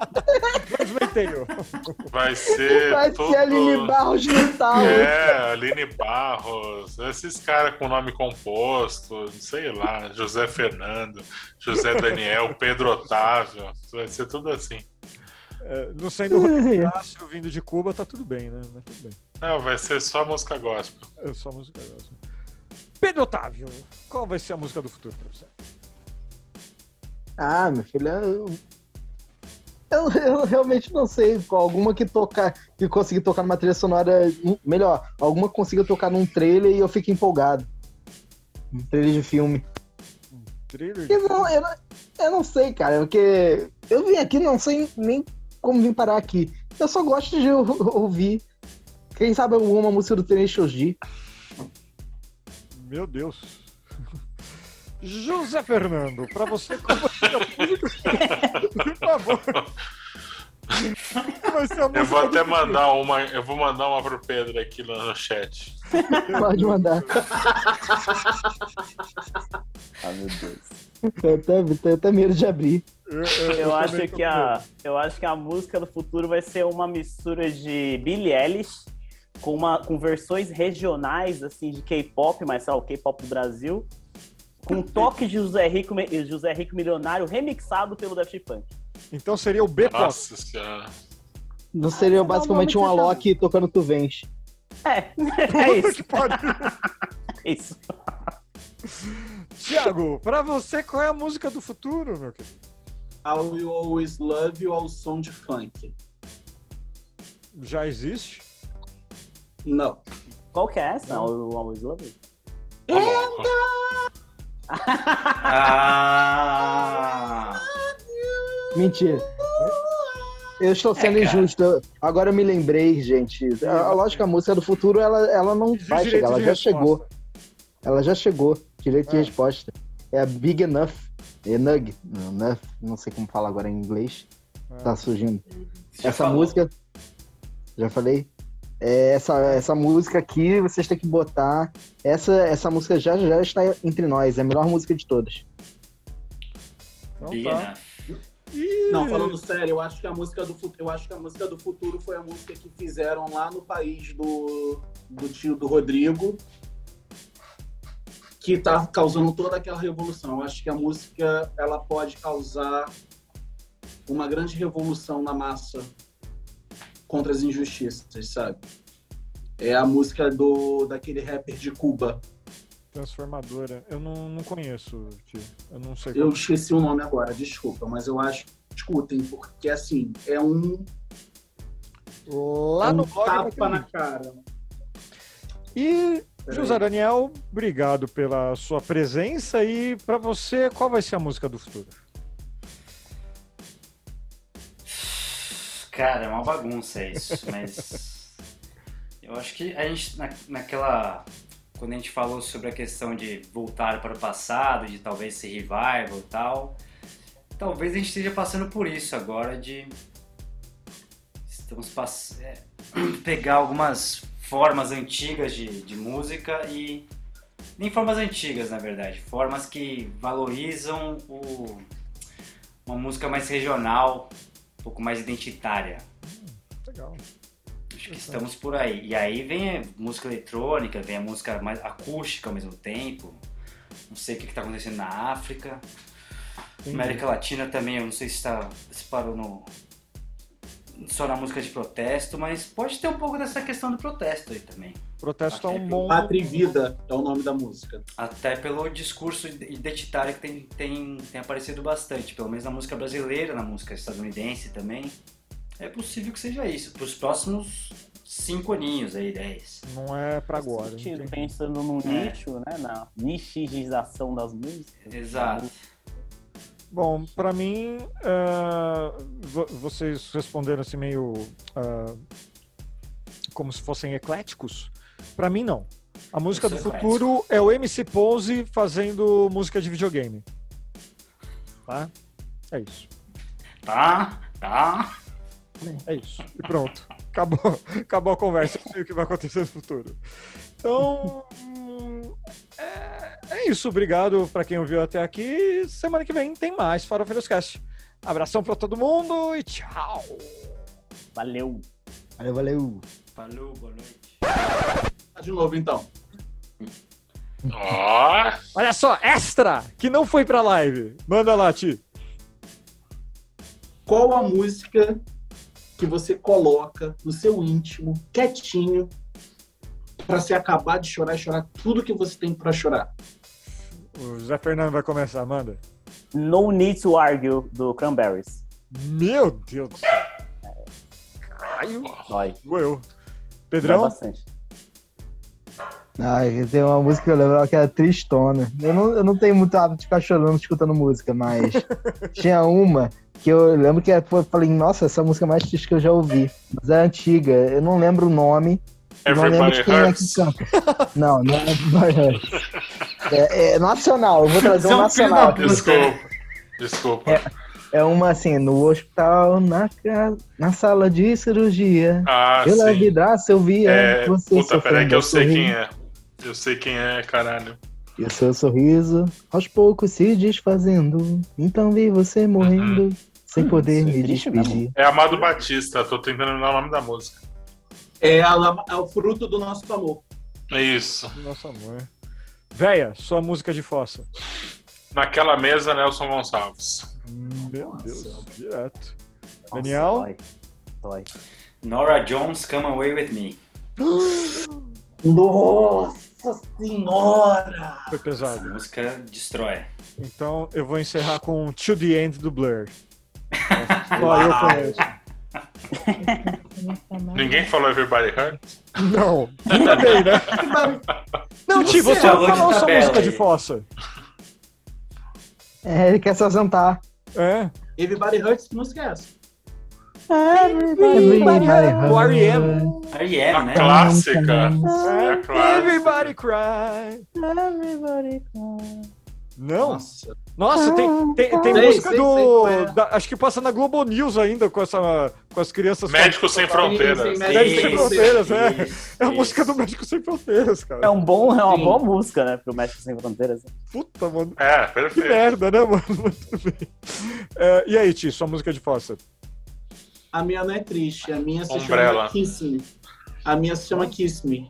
E: Vai ser.
B: Vai
E: tudo...
B: ser Aline Barros Natal.
E: É, Aline Barros. Esses caras com nome composto, sei lá, José Fernando, José Daniel, Pedro Otávio. Vai ser tudo assim.
A: É, não sendo Rodrigo vindo de Cuba, tá tudo bem, né? Mas tudo bem.
E: Não, vai ser só música gospel.
A: É só música gospel. Pedro Otávio, qual vai ser a música do futuro pra você?
B: Ah, meu filho, eu, eu, eu, realmente não sei. Alguma que tocar, que conseguir tocar numa trilha sonora. Melhor, alguma que consiga tocar num trailer e eu fique empolgado. Um trailer de filme.
A: Um trailer?
B: Eu não, eu, não, eu não sei, cara, porque eu vim aqui, não sei nem como vim parar aqui. Eu só gosto de ouvir. Quem sabe alguma música do Tenacious D.
A: Meu Deus. José Fernando, para você, como Por favor.
E: Eu vou até mandar uma. Eu vou mandar uma pro Pedro aqui no chat.
B: Pode mandar.
C: ah, meu Deus.
B: Eu até, tenho até medo de abrir.
C: Eu, eu, eu acho que a, eu acho que a música do futuro vai ser uma mistura de Billie Eilish com, uma, com versões regionais assim de K-pop, mas sei lá, o K-pop do Brasil com um toque de José Rico, José Rico Milionário remixado pelo Daft Punk.
A: Então seria o B-Pop.
E: Nossa senhora.
B: Não seria ah, basicamente um Alok tocando Tu Vens.
C: É, é isso.
A: é isso. Tiago, pra você, qual é a música do futuro, meu querido?
D: I Will Always Love You ao som de funk.
A: Já existe?
D: Não.
C: Qual que é essa? I Will Always Love You?
F: Ah!
B: Mentira. Eu estou sendo é, injusto. Agora eu me lembrei, gente. A, a lógica a música do futuro, ela, ela não vai chegar, ela já resposta. chegou. Ela já chegou. Direito é. de resposta. É a Big Enough. Enug. Enough. Não sei como fala agora em inglês. É. Tá surgindo. Já Essa falou. música. Já falei? É, essa, essa música aqui vocês têm que botar. Essa, essa música já, já está entre nós, é a melhor música de todas.
D: Então, tá. Não, falando sério, eu acho que a música do eu acho que a música do futuro foi a música que fizeram lá no país do, do tio do Rodrigo, que está causando toda aquela revolução. Eu acho que a música ela pode causar uma grande revolução na massa contra as injustiças, sabe? É a música do daquele rapper de Cuba.
A: Transformadora. Eu não, não conheço, tio. Eu não sei.
D: Eu esqueci o nome agora, desculpa, mas eu acho. Escutem, porque assim, é um.
A: Lá
D: é
A: um
D: no blog tapa na cara.
A: E José Daniel, obrigado pela sua presença e para você, qual vai ser a música do futuro?
F: Cara, é uma bagunça isso, mas eu acho que a gente na, naquela quando a gente falou sobre a questão de voltar para o passado, de talvez ser revival e tal, talvez a gente esteja passando por isso agora de estamos pass... É, pegar algumas formas antigas de, de música e nem formas antigas na verdade, formas que valorizam o, uma música mais regional, pouco mais identitária.
A: Hum, legal.
F: Acho que estamos por aí. E aí vem a música eletrônica, vem a música mais acústica ao mesmo tempo. Não sei o que está acontecendo na África. Entendi. América Latina também, eu não sei se, tá, se parou no, só na música de protesto, mas pode ter um pouco dessa questão do protesto aí também.
A: Protesto é um bom.
D: Pátria e Vida é o nome da música.
F: Até pelo discurso identitário que tem, tem, tem aparecido bastante, pelo menos na música brasileira, na música estadunidense também é possível que seja isso. Para os próximos cinco aninhos aí, dez.
A: Não é para agora.
C: Sentido, pensando no é. nicho, né? Na nichização das músicas.
F: Exato.
A: Bom, para mim, uh, vocês responderam assim meio uh, como se fossem ecléticos. Para mim, não. A música do futuro é o MC Pose fazendo música de videogame. Tá? É isso.
F: Tá, tá.
A: É isso. E pronto. Acabou, acabou a conversa. Eu sei o que vai acontecer no futuro. Então. É, é isso. Obrigado para quem ouviu até aqui. Semana que vem tem mais Farofeiros Cast. Abração para todo mundo e tchau.
C: Valeu.
B: Valeu, valeu.
F: Falou, boa noite.
D: De novo, então.
E: Oh.
A: Olha só, extra, que não foi pra live. Manda lá, Ti.
D: Qual a música que você coloca no seu íntimo, quietinho, para se acabar de chorar e chorar tudo que você tem para chorar.
A: O Zé Fernando vai começar, manda.
C: No Need to Argue, do Cranberries.
A: Meu Deus do céu. Caralho.
C: Dói.
A: Eu. Pedrão?
C: Dói bastante.
B: Ah, tem uma música que eu lembro que era tristona. Eu não, eu não tenho muito hábito de ficar chorando escutando música, mas tinha uma que eu lembro que eu falei, nossa, essa música é mais triste que eu já ouvi. Mas é antiga, eu não lembro o nome.
E: Everybody não lembro quem é que
B: canta. Não, não é Everybody Hurts. É, é nacional, eu vou trazer um nacional.
E: Desculpa, desculpa.
B: É, é uma assim, no hospital, na, na sala de cirurgia.
E: Ah,
B: pela sim. vidraça eu via
E: é... você Puta, peraí que eu sei quem é. Eu sei quem é, caralho.
B: E o seu sorriso, aos poucos se desfazendo. Então vi você morrendo, uhum. sem hum, poder me despedir.
E: É Amado Batista, tô tentando lembrar o nome da música.
D: É, a, é o fruto do nosso amor.
E: É isso.
A: Nosso amor. Véia, sua música de fossa.
E: Naquela mesa, Nelson Gonçalves.
A: Meu Nossa. Deus, direto. Nossa, Daniel? Dói.
C: Dói.
F: Nora Jones, Come Away With Me.
D: Nossa! Nossa senhora!
A: Foi pesado.
F: Essa música destrói.
A: Então eu vou encerrar com To The End do Blur. Só eu conheço.
E: Ninguém falou Everybody Hurts?
A: Não, também, né? Não, Ti, você falou sua música de fossa.
B: É, ele quer se ausentar.
A: É.
D: Everybody Hurts, que música é essa?
A: Everybody, O R.E.M.
F: R.E.M.,
E: né? Clássica.
A: É a clássica. Everybody cry. Everybody cry. Não? Nossa, Nossa tem, tem, tem sei, música sei, do. Sei, é. da, acho que passa na Globo News ainda com, essa, com as crianças.
E: Médicos Sem Fronteiras.
A: Médicos Sem Fronteiras, é. é a música do Médico Sem Fronteiras, cara.
C: É, um bom, é uma Sim. boa música, né, pro Médico Sem Fronteiras.
A: Puta, mano.
E: É, perfeito.
A: Que merda, né, mano? Muito bem. É, e aí, Ti, sua música de fossa?
D: A minha não é triste, a minha se Umbrella. chama Kiss Me. A minha se chama Kiss Me.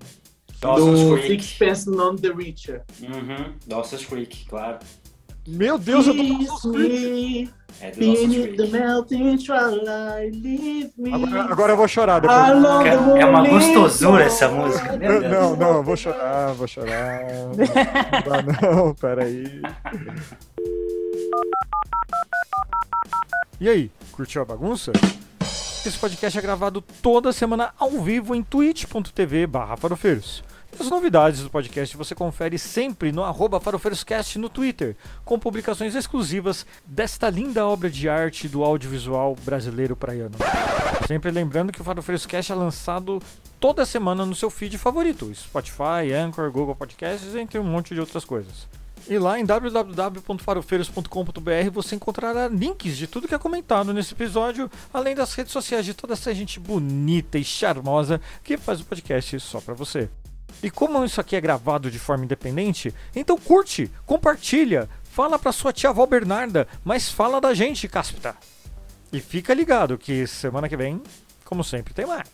F: Dawson's
D: do Creek. Sixpence None the Richer.
F: Uhum, Dawson's Creek, claro.
A: Meu Deus, Kiss eu tô com Dawson's Creek.
F: É do Dawson's
A: Agora, agora eu vou chorar depois.
F: É, é uma gostosura essa música.
A: Não, não, eu vou chorar, vou chorar. Não, não, peraí. E aí, curtiu a bagunça? Esse podcast é gravado toda semana ao vivo em twitch.tv barra farofeiros. As novidades do podcast você confere sempre no arroba farofeiroscast no Twitter, com publicações exclusivas desta linda obra de arte do audiovisual brasileiro praiano. Sempre lembrando que o Farofeiroscast é lançado toda semana no seu feed favorito, Spotify, Anchor, Google Podcasts, entre um monte de outras coisas. E lá em www.farofeiros.com.br você encontrará links de tudo que é comentado nesse episódio, além das redes sociais de toda essa gente bonita e charmosa que faz o podcast só para você. E como isso aqui é gravado de forma independente, então curte, compartilha, fala pra sua tia avó Bernarda, mas fala da gente, Cáspita. E fica ligado que semana que vem, como sempre, tem mais.